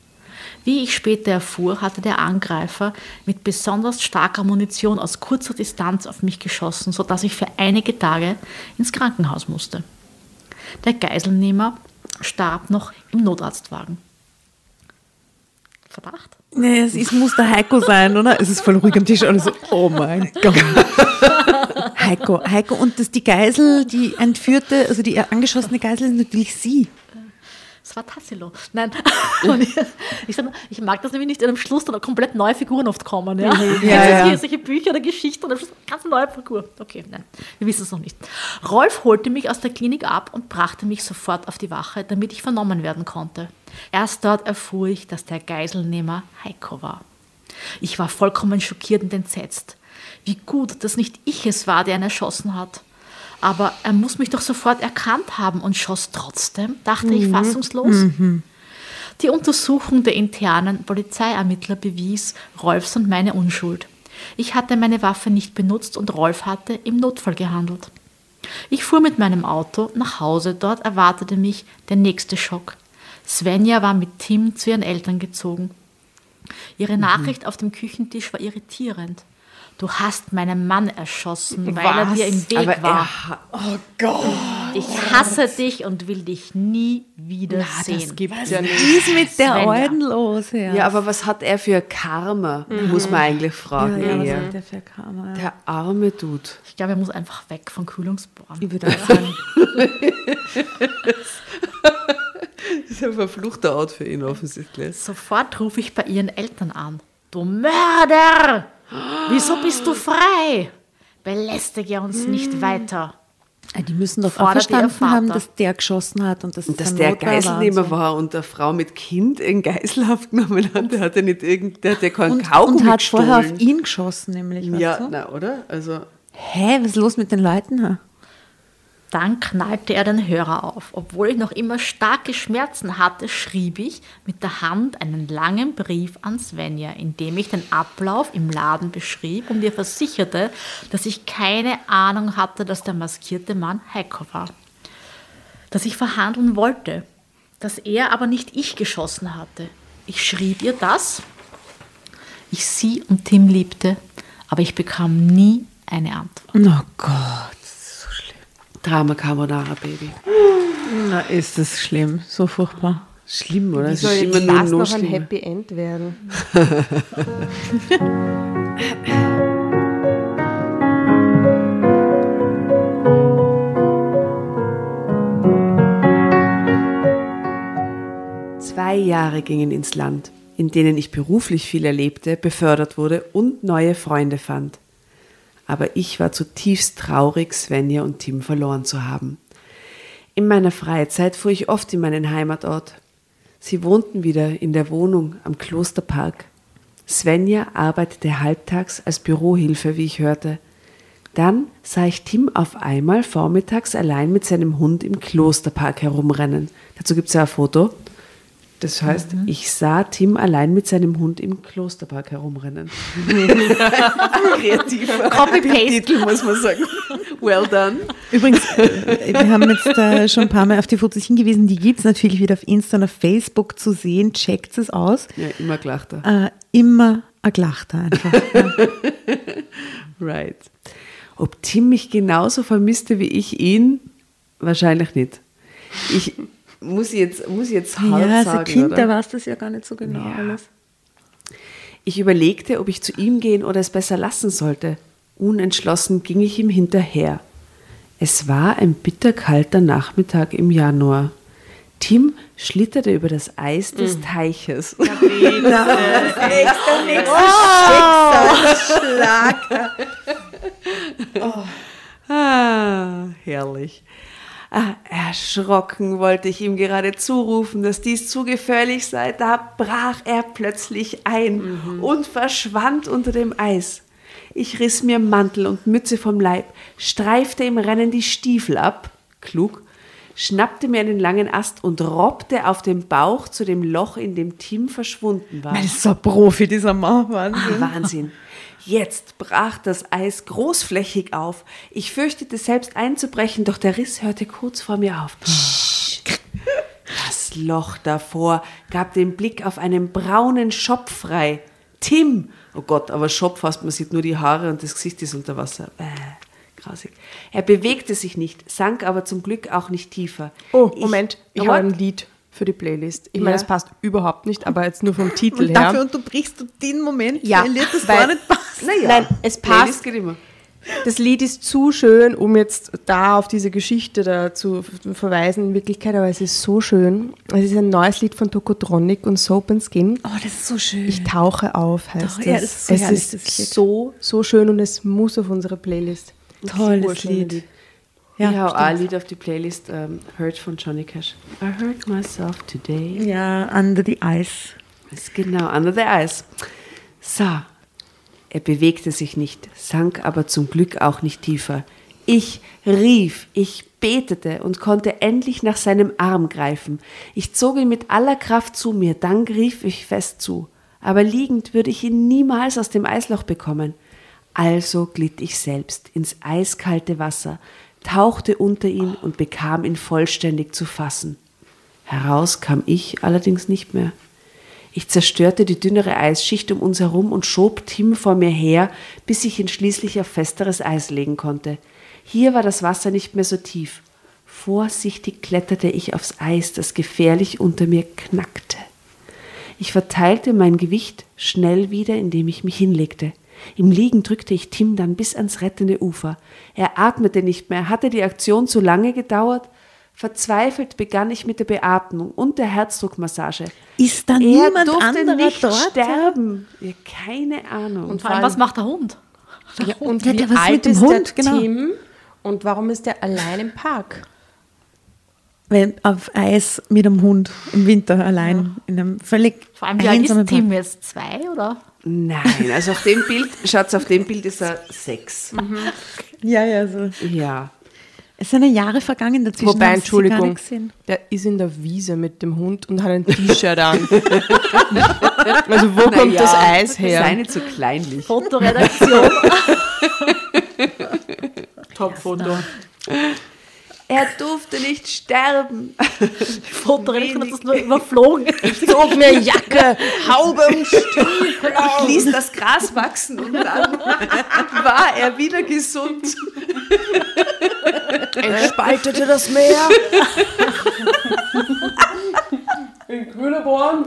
Wie ich später erfuhr, hatte der Angreifer mit besonders starker Munition aus kurzer Distanz auf mich geschossen, sodass ich für einige Tage ins Krankenhaus musste. Der Geiselnehmer starb noch im Notarztwagen. Verdacht? Nee, es ist, muss der Heiko sein, oder? Es ist voll ruhig am Tisch. Alle so, oh mein Gott. Heiko, Heiko, und das, die Geisel, die entführte, also die angeschossene Geisel ist natürlich sie. Es war Tassilo. Nein. (laughs) Ich, ich, sag ich mag das nämlich nicht, wenn am Schluss dann komplett neue Figuren oft kommen. Ja? Kennst du Ja, ja. Hier, solche Bücher oder Geschichten und am Schluss ganz neue Figur. Okay, nein, wir wissen es noch nicht. Rolf holte mich aus der Klinik ab und brachte mich sofort auf die Wache, damit ich vernommen werden konnte. Erst dort erfuhr ich, dass der Geiselnehmer Heiko war. Ich war vollkommen schockiert und entsetzt. Wie gut, dass nicht ich es war, der ihn erschossen hat. Aber er muss mich doch sofort erkannt haben und schoss trotzdem, dachte ich fassungslos. Die Untersuchung der internen Polizeiermittler bewies Rolfs und meine Unschuld. Ich hatte meine Waffe nicht benutzt und Rolf hatte im Notfall gehandelt. Ich fuhr mit meinem Auto nach Hause, dort erwartete mich der nächste Schock. Svenja war mit Tim zu ihren Eltern gezogen. Ihre Nachricht auf dem Küchentisch war irritierend. Du hast meinen Mann erschossen, weil er Was? dir im Weg Aber war. er oh Gott. Ich hasse dich und will dich nie wieder sehen. Das gibt's ja nicht. Was ist mit der Svenja. Alten los? Ja, Ja, aber was hat er für Karma, muss man eigentlich fragen. ja, was eher. hat der für Karma? Ja. Der arme Dude. Ich glaube, er muss einfach weg von Kühlungsborn. Ich würde (laughs) auch sagen, Das (laughs) ist ein verfluchter Ort für ihn offensichtlich. Sofort rufe ich bei ihren Eltern an. Du Mörder! Wieso bist du frei? Belästige uns nicht weiter. Ah, die müssen doch auch verstanden haben, dass der geschossen hat und dass, Und dass der Geiselnehmer und war und der Frau mit Kind in Geiselhaft genommen hat, der hat ja nicht irgend, der hat ja so. keinen Und, Kaugummi und hat vorher auf gestohlen. ihn geschossen, nämlich. Ja, na, oder? Also, Hä, was ist los mit den Leuten? Dann knallte er den Hörer auf. Obwohl ich noch immer starke Schmerzen hatte, schrieb ich mit der Hand einen langen Brief an Svenja, in dem ich den Ablauf im Laden beschrieb und ihr versicherte, dass ich keine Ahnung hatte, dass der maskierte Mann Heiko war. Dass ich verhandeln wollte, dass er aber nicht ich geschossen hatte. Ich schrieb ihr das, ich sie und Tim liebte, aber ich bekam nie eine Antwort. Oh Gott, Drama Carbonara, Baby. na ist das schlimm, so furchtbar. Schlimm, oder? Wie Es soll ist jetzt immer nur das noch noch ein schlimmer. Happy End werden? Zwei Jahre gingen ins Land, in denen ich beruflich viel erlebte, befördert wurde und neue Freunde fand. Aber ich war zutiefst traurig, Svenja und Tim verloren zu haben. In meiner Freizeit fuhr ich oft in meinen Heimatort. Sie wohnten wieder in der Wohnung am Klosterpark. Svenja arbeitete halbtags als Bürohilfe, wie ich hörte. Dann sah ich Tim auf einmal vormittags allein mit seinem Hund im Klosterpark herumrennen. Dazu gibt es ja ein Foto. Das heißt, ich sah Tim allein mit seinem Hund im Klosterpark herumrennen. (laughs) Kreativer Copy-paste. Titel, muss man sagen. Well done. Übrigens, äh, wir haben jetzt äh, schon ein paar Mal auf die Fotos hingewiesen, die gibt es natürlich wieder auf Insta und auf Facebook zu sehen. Checkt es aus. Ja, immer gelachter. Äh, immer ein Glachter einfach. Ja. (laughs) Right. Ob Tim mich genauso vermisste wie ich ihn? Wahrscheinlich nicht. Ich muss jetzt, muss jetzt hart ja, sagen, als Kind, oder? da du das ja gar nicht so genau Ja. alles. Ich überlegte, ob ich zu ihm gehen oder es besser lassen sollte. Unentschlossen ging ich ihm hinterher. Es war ein bitterkalter Nachmittag im Januar. Tim schlitterte über das Eis des Teiches. (laughs) (laughs) Ah, herrlich. Ah, erschrocken wollte ich ihm gerade zurufen, dass dies zu gefährlich sei. Da brach er plötzlich ein und verschwand unter dem Eis. Ich riss mir Mantel und Mütze vom Leib, streifte im Rennen die Stiefel ab, klug, schnappte mir einen langen Ast und robbte auf dem Bauch zu dem Loch, in dem Tim verschwunden war. Das ist so ein Profi, dieser Mann. Wahnsinn. Wahnsinn. Jetzt brach das Eis großflächig auf. Ich fürchtete selbst einzubrechen, doch der Riss hörte kurz vor mir auf. Das Loch davor gab den Blick auf einen braunen Schopf frei. Tim! Oh Gott, aber Schopf fast, man sieht nur die Haare und das Gesicht ist unter Wasser. Bäh, grausig. Er bewegte sich nicht, sank aber zum Glück auch nicht tiefer. Oh, Moment, ich, habe ein Lied für die Playlist. Ich meine, es passt überhaupt nicht, aber jetzt nur vom Titel (laughs) Und her. dafür unterbrichst du den Moment, Ja, weil das weil- gar nicht passt. Naja, Nein, es passt. Das Lied ist zu schön, um jetzt da auf diese Geschichte da zu verweisen in Wirklichkeit, aber es ist so schön. Es ist ein neues Lied von Tokotronic und Soap and Skin. Oh, das ist so schön. Ich tauche auf, heißt Doch, das. ja, das ist so es herrlich, ist Lied. so, so schön und es muss auf unsere Playlist. Tolles Urschöne Lied. Ja, ich hau stimmt. ein Lied auf die Playlist, ähm, Hurt von Johnny Cash. I hurt myself today. Ja, Under the Ice. Genau, under the ice. So, er bewegte sich nicht, sank aber zum Glück auch nicht tiefer. Ich rief, ich betete und konnte endlich nach seinem Arm greifen. Ich zog ihn mit aller Kraft zu mir, dann griff ich fest zu. Aber liegend würde ich ihn niemals aus dem Eisloch bekommen. Also glitt ich selbst ins eiskalte Wasser, tauchte unter ihn und bekam ihn vollständig zu fassen. Heraus kam ich allerdings nicht mehr. Ich zerstörte die dünnere Eisschicht um uns herum und schob Tim vor mir her, bis ich ihn schließlich auf festeres Eis legen konnte. Hier war das Wasser nicht mehr so tief. Vorsichtig kletterte ich aufs Eis, das gefährlich unter mir knackte. Ich verteilte mein Gewicht schnell wieder, indem ich mich hinlegte. Im Liegen drückte ich Tim dann bis ans rettende Ufer. Er atmete nicht mehr. Hatte die Aktion zu lange gedauert? Verzweifelt begann ich mit der Beatmung und der Herzdruckmassage. Ist da Er niemand durfte anderer nicht dort? sterben. Ja, keine Ahnung. Und Vor allem, was macht der Hund? Ja, und Ja, wie der- was alt mit dem ist Hund, der genau. Tim und warum ist der allein im Park? Weil auf Eis mit einem Hund im Winter allein in einem völlig Vor allem, wie alt ist Tim jetzt? Zwei oder? Nein, also auf dem Bild, schaut auf dem Bild ist er sechs. Park. Ja, ja, so. Ja. Es sind ja Jahre vergangen dazwischen. Wobei, Entschuldigung, der ist in der Wiese mit dem Hund und hat ein T-Shirt an. (laughs) also wo kommt Naja, das Eis her? Sei nicht so kleinlich. Fotoredaktion. (laughs) Top-Foto. Er durfte nicht sterben. (laughs) Fotoredaktion hat das nur überflogen. Zog mir Jacke, Haube und Stiefel Ich ließ das Gras wachsen und dann (laughs) war er wieder gesund. spaltete das Meer. In Kühleborn.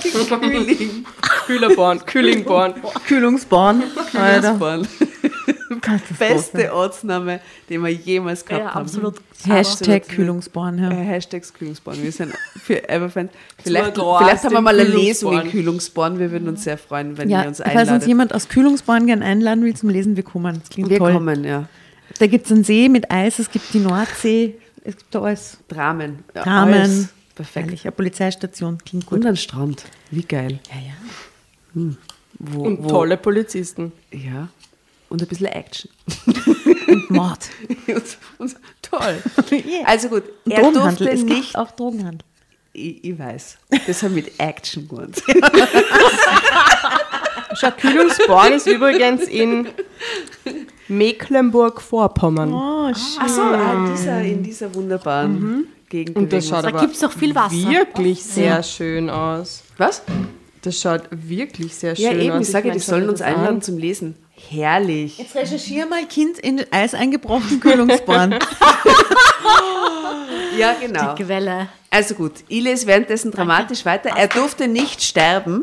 Kühling. Kühlerborn, Kühlingborn. Kühlungsborn. Kühlungsborn. (laughs) (laughs) Beste Ortsname, den wir jemals gehabt Ja, haben. absolut. Hashtag Kühlungsborn. Äh, Ja. Hashtags Kühlungsborn. Wir sind für Everfans. (laughs) Vielleicht, vielleicht haben wir mal eine Lesung in Kühlungsborn. Wir würden uns sehr freuen, wenn Ja, ihr uns falls uns einladet. jemand aus Kühlungsborn gern einladen will zum Lesen, wir kommen. Das klingt wir toll. kommen, ja. Da gibt es einen See mit Eis, es gibt die Nordsee, es gibt da alles. Dramen. Ja, Dramen. alles. Perfekt. Herrlich, eine Polizeistation, klingt gut. Und ein Strand. Wie geil. ja, ja. Wo, Und wo, tolle Polizisten. Ja. Und ein bisschen Action. Und Mord. (laughs) und, und, toll. (laughs) Yeah. Also gut, Und er Drogenhandel. durfte Es gibt nicht auch Drogenhandel. Ich, ich weiß. Das haben mit Action gemeint. (laughs) Schakülungsborn ist übrigens in Mecklenburg-Vorpommern. Oh, Ach so, ah, in, dieser, in dieser wunderbaren Gegend. Und das schaut. Da gibt es doch viel Wasser. wirklich sehr schön aus. Was? Das schaut wirklich sehr schön Ja, aus. eben, ich sage, die sollen uns an. einladen zum Lesen. Herrlich. Jetzt recherchiere mal Kind in Eis eingebrochen Kühlungsborn. (laughs) Ja, genau. Quelle. Also gut, ich lese währenddessen dramatisch weiter. Er durfte nicht sterben.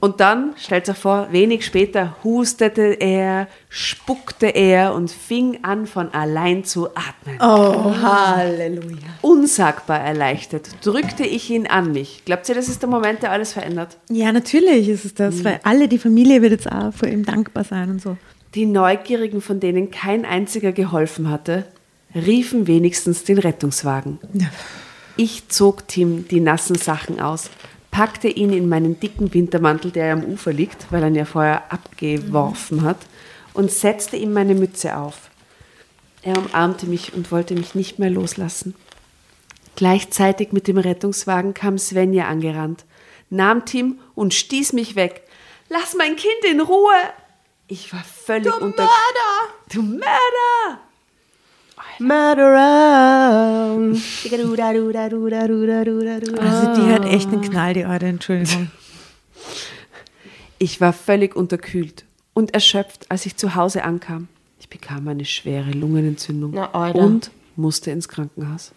Und dann, stellt euch vor, wenig später hustete er, spuckte er und fing an von allein zu atmen. Oh, Halleluja. Unsagbar erleichtert drückte ich ihn an mich. Glaubt ihr, das ist der Moment, der alles verändert? Ja, natürlich ist es das, weil alle, die Familie wird jetzt auch vor ihm dankbar sein und so. Die Neugierigen, von denen kein einziger geholfen hatte, riefen wenigstens den Rettungswagen. Ich zog Tim die nassen Sachen aus, packte ihn in meinen dicken Wintermantel, der am Ufer liegt, weil er ihn ja vorher abgeworfen hat, und setzte ihm meine Mütze auf. Er umarmte mich und wollte mich nicht mehr loslassen. Gleichzeitig mit dem Rettungswagen kam Svenja angerannt, nahm Tim und stieß mich weg. Lass mein Kind in Ruhe! Ich war völlig unter... Du Mörder! Murderer. Also die hat echt einen Knall, die Alte, Entschuldigung. Ich war völlig unterkühlt und erschöpft, als ich zu Hause ankam. Ich bekam eine schwere Lungenentzündung Na, und musste ins Krankenhaus.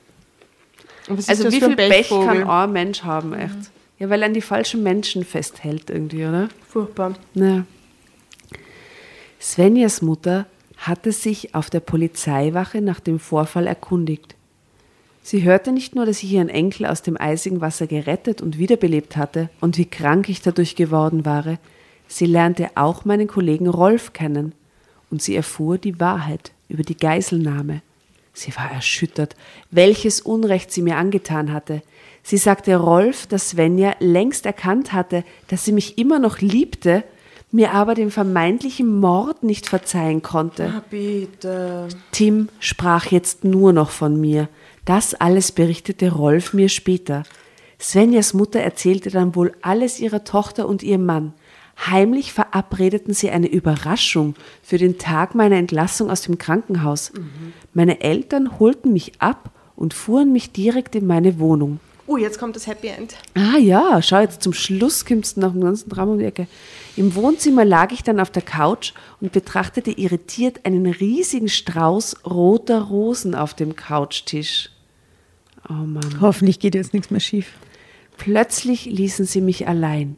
Also wie viel Pech kann ein Mensch haben, echt? Ja, weil er an die falschen Menschen festhält irgendwie, oder? Furchtbar. Na. Svenjas Mutter hatte sich auf der Polizeiwache nach dem Vorfall erkundigt. Sie hörte nicht nur, dass ich ihren Enkel aus dem eisigen Wasser gerettet und wiederbelebt hatte und wie krank ich dadurch geworden war, sie lernte auch meinen Kollegen Rolf kennen und sie erfuhr die Wahrheit über die Geiselnahme. Sie war erschüttert, welches Unrecht sie mir angetan hatte. Sie sagte Rolf, dass Svenja längst erkannt hatte, dass sie mich immer noch liebte, mir aber den vermeintlichen Mord nicht verzeihen konnte. Bitte. Tim sprach jetzt nur noch von mir. Das alles berichtete Rolf mir später. Svenjas Mutter erzählte dann wohl alles ihrer Tochter und ihrem Mann. Heimlich verabredeten sie eine Überraschung für den Tag meiner Entlassung aus dem Krankenhaus. Meine Eltern holten mich ab und fuhren mich direkt in meine Wohnung. Oh, jetzt kommt das Happy End. Ah ja, schau, jetzt zum Schluss kommst du nach dem ganzen Drama um die Ecke. Im Wohnzimmer lag ich dann auf der Couch und betrachtete irritiert einen riesigen Strauß roter Rosen auf dem Couchtisch. Oh Mann. Hoffentlich geht jetzt nichts mehr schief. Plötzlich ließen sie mich allein.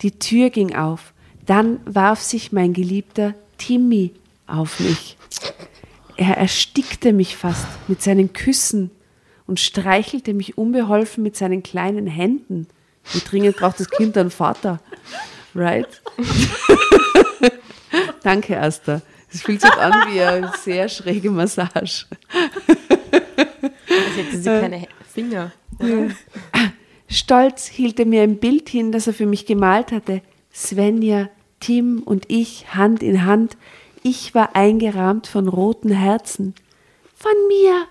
Die Tür ging auf. Dann warf sich mein geliebter Timmy auf mich. Er erstickte mich fast mit seinen Küssen und streichelte mich unbeholfen mit seinen kleinen Händen. Wie dringend braucht das Kind einen Vater? Right? (laughs) Danke, Asta. Es fühlt sich an wie eine sehr schräge Massage. Als hätte sie keine Finger. Stolz hielt er mir ein Bild hin, das er für mich gemalt hatte. Svenja, Tim und ich Hand in Hand. Ich war eingerahmt von roten Herzen. Von mir.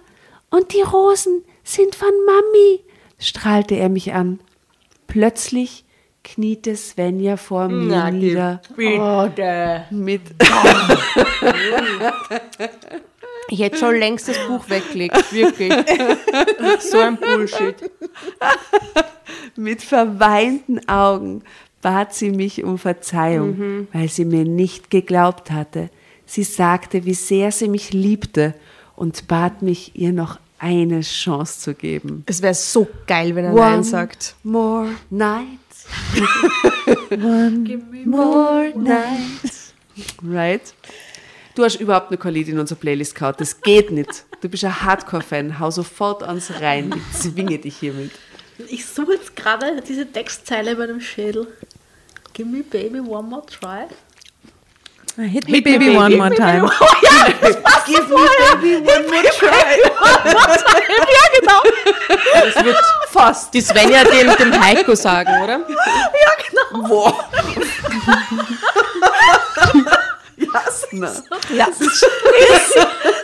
Und die Rosen sind von Mami, strahlte er mich an. Plötzlich kniete Svenja vor mir Na, nieder. Bitte. Mit, Ich hätte schon längst das Buch weggelegt, wirklich. so ein Bullshit. mit verweinten Augen bat sie mich um Verzeihung, weil sie mir nicht geglaubt hatte. Sie sagte, wie sehr sie mich liebte und bat mich, ihr noch eine Chance zu geben. Es wäre so geil, wenn er Nein sagt. more night. (laughs) One more night. Right? Du hast überhaupt noch kein Lied in unsere Playlist gehauen. Das geht nicht. Du bist ein Hardcore-Fan. Hau sofort ans rein. Ich zwinge dich hiermit. Ich suche jetzt gerade diese Textzeile bei dem Schädel. Give me baby one more try. Hit me baby one more time. (laughs) Give me baby one more try. Das wird fast. Die Svenja dem, dem Heiko sagen, oder? Ja. (laughs) (laughs)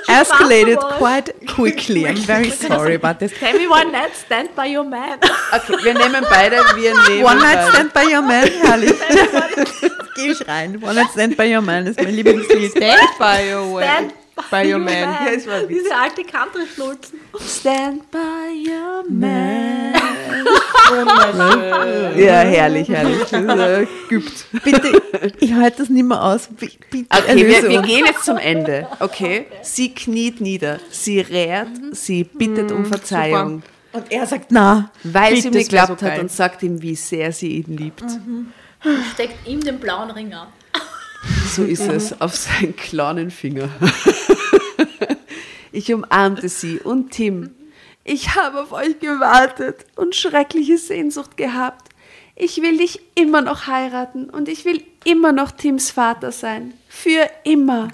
(laughs) Escalated Spaß, quite quickly. I'm very sorry about this. Tell me one night, stand by your man. Okay, wir nehmen beide, wir nehmen One Night. Stand by Your Man, herrlich. (laughs) Geh ich rein. One Night Stand by Your Man ist mein Lieblingslied. Stand by your. Stand by your man. Ja, war witzig. Diese alte Country-Schnulzen. Stand by your man. ja, herrlich, herrlich. Äh, Gibt. Bitte, ich halte das nicht mehr aus. Bitte, Okay, wir, wir gehen jetzt zum Ende. Okay? Sie kniet nieder, sie rät, sie bittet um Verzeihung, Und er sagt, na, weil sie ihm geglaubt so hat und sagt ihm, wie sehr sie ihn liebt. Steckt ihm den blauen Ring an. So ist es, auf seinen kleinen Finger. Ich umarmte sie und Tim. Ich habe auf euch gewartet und schreckliche Sehnsucht gehabt. Ich will dich immer noch heiraten und ich will immer noch Tims Vater sein. Für immer.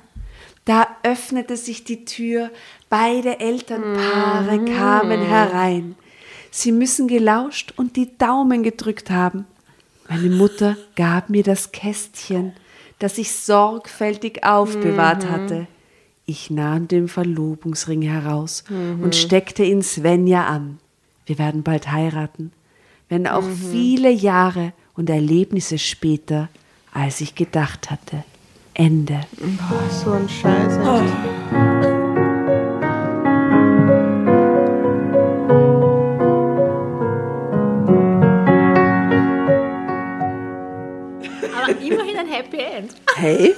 Da öffnete sich die Tür, beide Elternpaare kamen herein. Sie müssen gelauscht und die Daumen gedrückt haben. Meine Mutter gab mir das Kästchen, das ich sorgfältig aufbewahrt hatte. Ich nahm den Verlobungsring heraus und steckte ihn Svenja an. Wir werden bald heiraten, wenn auch viele Jahre und Erlebnisse später, als ich gedacht hatte. Ende. So ein Scheiß. echt. Happy End. Hey?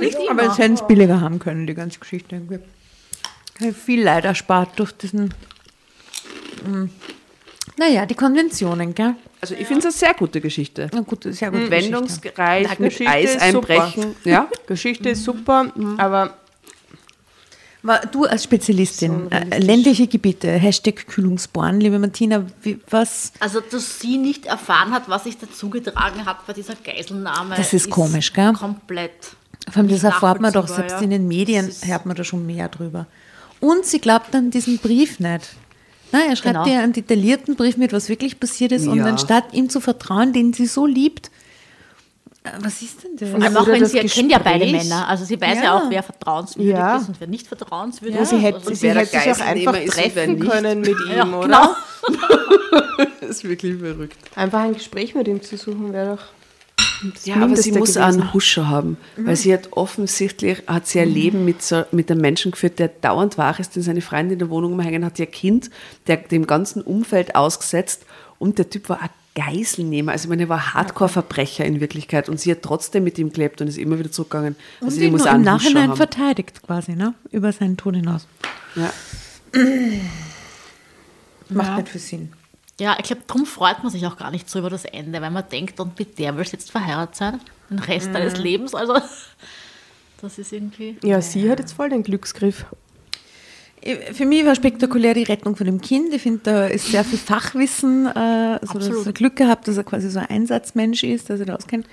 Nicht Aber immer. es hätten es billiger haben können, die ganze Geschichte irgendwie. Ich habe viel Leid erspart durch diesen. mm, Naja, die Konventionen, gell? Also ich finde es eine sehr gute Geschichte. Na gut, sehr gut. Wendungsreich, Na, mit Geschichte Eis ist einbrechen. Ja? (laughs) Geschichte ist super, aber Aber du als Spezialistin, So äh, ländliche Gebiete, Hashtag Kühlungsborn, liebe Martina, wie, was? Also, dass sie nicht erfahren hat, was sich dazugetragen hat bei dieser Geiselnahme. Das ist komisch, gell? Komplett. Vor allem, das erfahrt man doch, selbst ja. in den Medien ist- hört man da schon mehr drüber. Und sie glaubt dann diesen Brief nicht. Na, er schreibt Genau. ihr einen detaillierten Brief mit, was wirklich passiert ist. Und Ja. anstatt ihm zu vertrauen, den sie so liebt, was ist denn das? Vor allem auch wenn das sie kennt ja beide. Männer. Also sie weiß ja, Ja. auch, wer vertrauenswürdig Ja. ist und wer nicht vertrauenswürdig ja, ist. sie hätte, Also, sie hätte sich auch einfach treffen können mit (laughs) ihm, ja, oder? genau. (laughs) Das ist wirklich verrückt. Einfach ein Gespräch mit ihm zu suchen wäre doch. Ja, aber sie muss auch einen Huscher haben, weil sie hat offensichtlich hat sie ein Leben mit, so, mit einem Menschen geführt, der dauernd wach ist, den seine Freundin in der Wohnung umhängen hat, ihr Kind, der dem ganzen Umfeld ausgesetzt und der Typ war ein Geiselnehmer, also ich meine, er war Hardcore-Verbrecher in Wirklichkeit und sie hat trotzdem mit ihm gelebt und ist immer wieder zurückgegangen. Und Also ihn nur im Nachhinein haben. verteidigt quasi, ne? Über seinen Tod hinaus. Ja. (clears throat) Macht nicht viel Sinn. Ja, ich glaube, darum freut man sich auch gar nicht so über das Ende, weil man denkt, und mit der willst du jetzt verheiratet sein, den Rest deines Lebens. Also, (laughs) das ist irgendwie. Ja, sie hat jetzt voll den Glücksgriff. Für mich war spektakulär die Rettung von dem Kind. Ich finde, da ist sehr viel Fachwissen, äh, so dass er Glück gehabt, dass er quasi so ein Einsatzmensch ist, dass er das auskennt.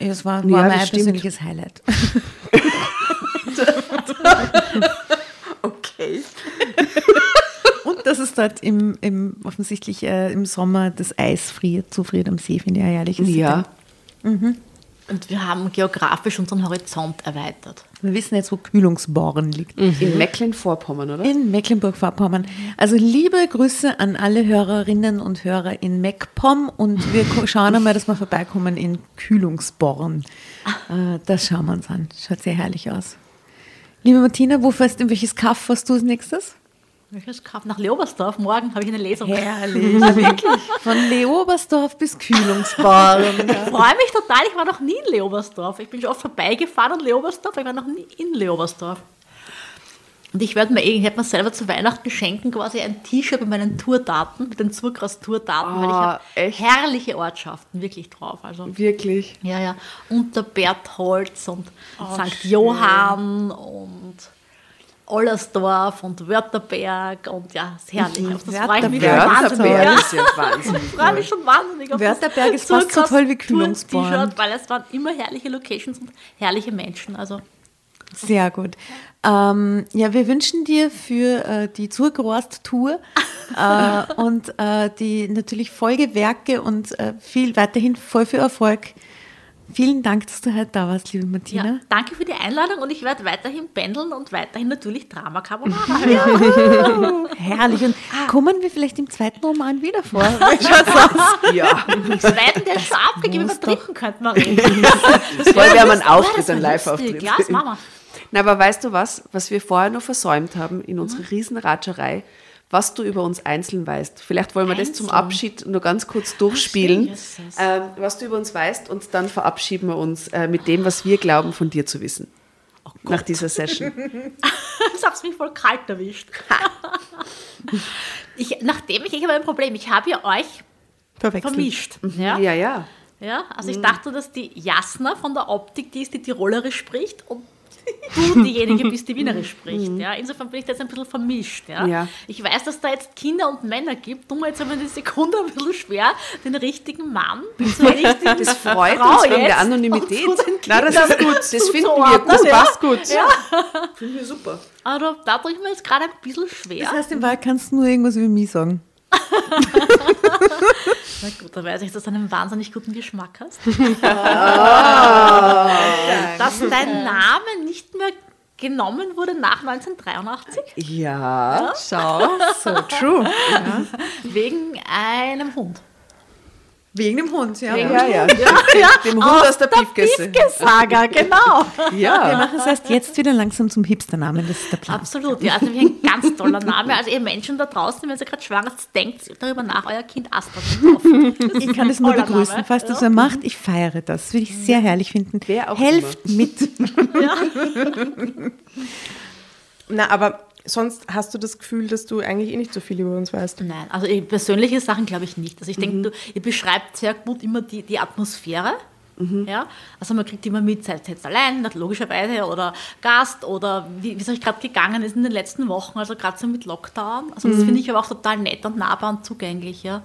Ja, Das war, war Ja, mein stimmt. persönliches Highlight. (laughs) Okay. Und dass es dort im, im offensichtlich äh, im Sommer das Eis friert, zufriert am See, finde ich eine herrliche Sitte. Ja. Und wir haben geografisch unseren Horizont erweitert. Wir wissen jetzt, wo Kühlungsborn liegt. In Mecklenburg-Vorpommern, oder? In Mecklenburg-Vorpommern. Also liebe Grüße an alle Hörerinnen und Hörer in MacPom und wir schauen einmal, dass wir vorbeikommen in Kühlungsborn. Äh, Das schauen wir uns an. Schaut sehr herrlich aus. Liebe Martina, wo fährst in welches Kaff fährst du als nächstes? Welches Kauf? Nach Leobersdorf. Morgen habe ich eine Lesung. Herrlich, (laughs) wirklich. Von Leobersdorf bis Kühlungsborn. Ich freue mich total. Ich war noch nie in Leobersdorf. Ich bin schon oft vorbeigefahren an Leobersdorf, aber ich war noch nie in Leobersdorf. Und ich werde mir, eh- ich mir selber zu Weihnachten schenken, quasi ein T-Shirt mit meinen Tourdaten, mit den Zurkraus-Tourdaten, weil ich Ah, habe herrliche Ortschaften wirklich drauf. Also Wirklich. Ja, ja. Unter Bertholz und St. Johann und Ollersdorf und Wörterberg und ja, ist herrlich. Auf das freue ich mich schon Wörterberg. wahnsinnig. Wörterberg Ja. ist ja wahnsinnig. (laughs) Ich freue mich schon wahnsinnig auf Wörterberg das ist fast so toll wie Tour- Kühlungsborn. Weil es waren immer herrliche Locations und herrliche Menschen. Also Sehr gut. Ähm, ja, wir wünschen dir für äh, die Zurgrost-Tour äh, (laughs) und äh, die natürlich Folgewerke und äh, viel weiterhin voll viel Erfolg Vielen Dank, dass du heute da warst, liebe Martina. Ja, danke für die Einladung und ich werde weiterhin pendeln und weiterhin natürlich Drama Carbonara. (laughs) Ja. Herrlich. Und kommen wir vielleicht im zweiten Roman wieder vor? (laughs) (laughs) Ja. Zweiten, der ist schon abgegeben, über dritten könnten wir reden. Das haben einen lustig. Auftritt, einen Live-Auftritt. Ja, das machen wir. Na, aber weißt du was, was wir vorher noch versäumt haben in unserer Riesenratscherei, was du über uns einzeln weißt? Vielleicht wollen wir das zum? Abschied nur ganz kurz durchspielen, Jesus. ähm, was du über uns weißt und dann verabschieden wir uns äh, mit dem, was wir glauben, von dir zu wissen. Nach dieser Session. (laughs) Jetzt hab's mich voll kalt erwischt. (laughs) ich, nachdem ich, ich habe ein Problem, ich habe ja euch vermischt. Ja? Ja, ja. Ja, also ich dachte, dass die Jasna von der Optik die ist, die Tirolerisch spricht und (laughs) du diejenige bist, die Wienerisch spricht. Ja. Insofern bin ich da jetzt ein bisschen vermischt. Ja. Ja. Ich weiß, dass da jetzt Kinder und Männer gibt. Tun wir jetzt aber die Sekunde ein bisschen schwer, den richtigen Mann zur richtigen (laughs) Das freut Frau uns wegen der Anonymität. Na, das ist gut. Das finden wir zuzuordnen, gut. ja. Passt gut. Finden wir super. Aber da tue ich mir jetzt gerade ein bisschen schwer. Das heißt, im Wahrheit kannst du nur irgendwas über mich sagen. Na gut, da weiß ich, dass du einen wahnsinnig guten Geschmack hast. (laughs) dass dein Name nicht mehr genommen wurde nach 1983 Ja. Schau, so true. (laughs) wegen einem Hund. Wegen dem Hund, ja. Wegen Ja, ja. ja, Dem Hund aus der Piefgesse. Piefgesager, (laughs) genau. Wir Ja. machen es erst jetzt wieder langsam zum Hipster-Namen, das ist der Plan. Absolut, ja, also ein ganz toller Name. Also ihr Menschen da draußen, wenn ihr gerade schwanger seid, denkt darüber nach, euer Kind Astra zu kaufen. Das Ich kann es nur begrüßen, Name. falls du so macht. Ich feiere das. Das würde ich sehr herrlich finden. Wer auch Helft mit. (laughs) Na, aber sonst hast du das Gefühl, dass du eigentlich eh nicht so viel über uns weißt. Nein, also ich- persönliche Sachen glaube ich nicht. Also ich denke, du, ihr beschreibt sehr gut immer die, die Atmosphäre. Ja, also man kriegt immer mit, seid ihr jetzt allein, logischerweise, oder Gast, oder wie wie es euch gerade gegangen ist in den letzten Wochen, also gerade so mit Lockdown. Also das finde ich aber auch total nett und nahbar und zugänglich, ja.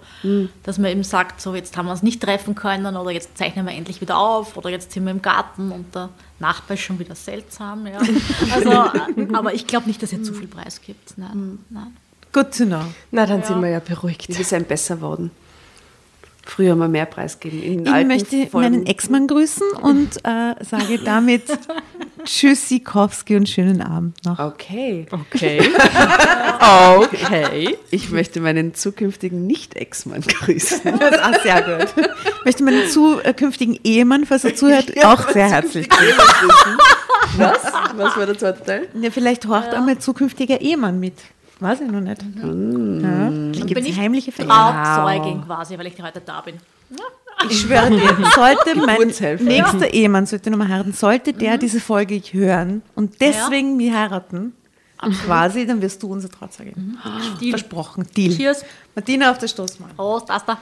Dass man eben sagt, so jetzt haben wir uns nicht treffen können, oder jetzt zeichnen wir endlich wieder auf, oder jetzt sind wir im Garten und der Nachbar ist schon wieder seltsam, ja. (laughs) Also, aber ich glaube nicht, dass ihr zu viel Preis gibt. Nein, nein. Good to know. Na, dann sind wir ja beruhigt. Wir sind besser worden. Früher haben wir mehr Preis gegeben. In den Ich alten möchte Folgen. meinen Ex-Mann grüßen und äh, sage damit (laughs) Tschüssikowski und schönen Abend noch. Okay. Okay. (laughs) okay. Ich möchte meinen zukünftigen Nicht-Ex-Mann grüßen. (laughs) Das ist auch sehr gut. Ich möchte meinen zukünftigen Ehemann, falls er zuhört, auch sehr herzlich grüßen. Was? Was war der zweite Teil? Ja, vielleicht horcht auch mein zukünftiger Ehemann mit. Weiß ich noch nicht. Ja. Dann Gibt bin es ich heimliche. Trauzeugin quasi, weil ich heute da bin. Ich schwöre dir, (laughs) sollte mein nächster Ehemann, sollte nochmal heiraten, sollte der diese Folge hören und deswegen mich heiraten, quasi, dann wirst du unser Trauzeugin. Deal. Versprochen. Deal. Cheers. Martina auf der Stoßmann. Prost, Asta.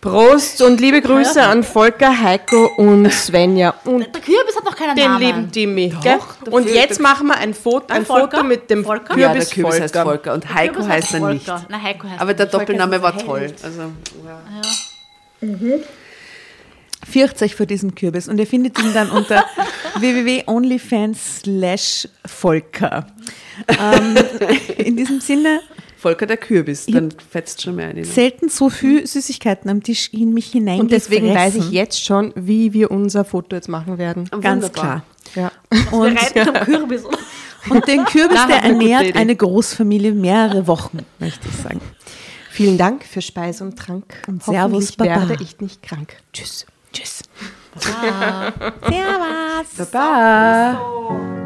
Prost und liebe Grüße an Volker, Heiko und Svenja und Der Kürbis hat noch keinen den Namen. lieben Timmy. gell? Und jetzt machen wir ein Foto, ein Volker? Foto mit dem Volker? Kürbis, Ja, der Kürbis heißt Volker. Volker und Heiko heißt er nicht. Volker. Na, Heiko heißt Aber er der. Doppelname war Volker toll. Also, Fürcht euch vor diesem Kürbis und ihr findet ihn dann unter (laughs) www.onlyfans slash Volker. Ähm, in diesem Sinne, Volker der Kürbis, dann fetzt schon mehr ein. selten so viel Süßigkeiten am Tisch in mich hinein. Und deswegen weiß ich jetzt schon, wie wir unser Foto jetzt machen werden. Ganz Wunderbar. klar. Ja. Wir Und, reiten am Kürbis. (laughs) und den Kürbis, der ernährt eine Großfamilie mehrere Wochen, möchte ich sagen. Vielen Dank für Speis und Trank. Und Servus, Baba. werde ich nicht krank. Tschüss. Tschüss. (laughs) Servus. Baba.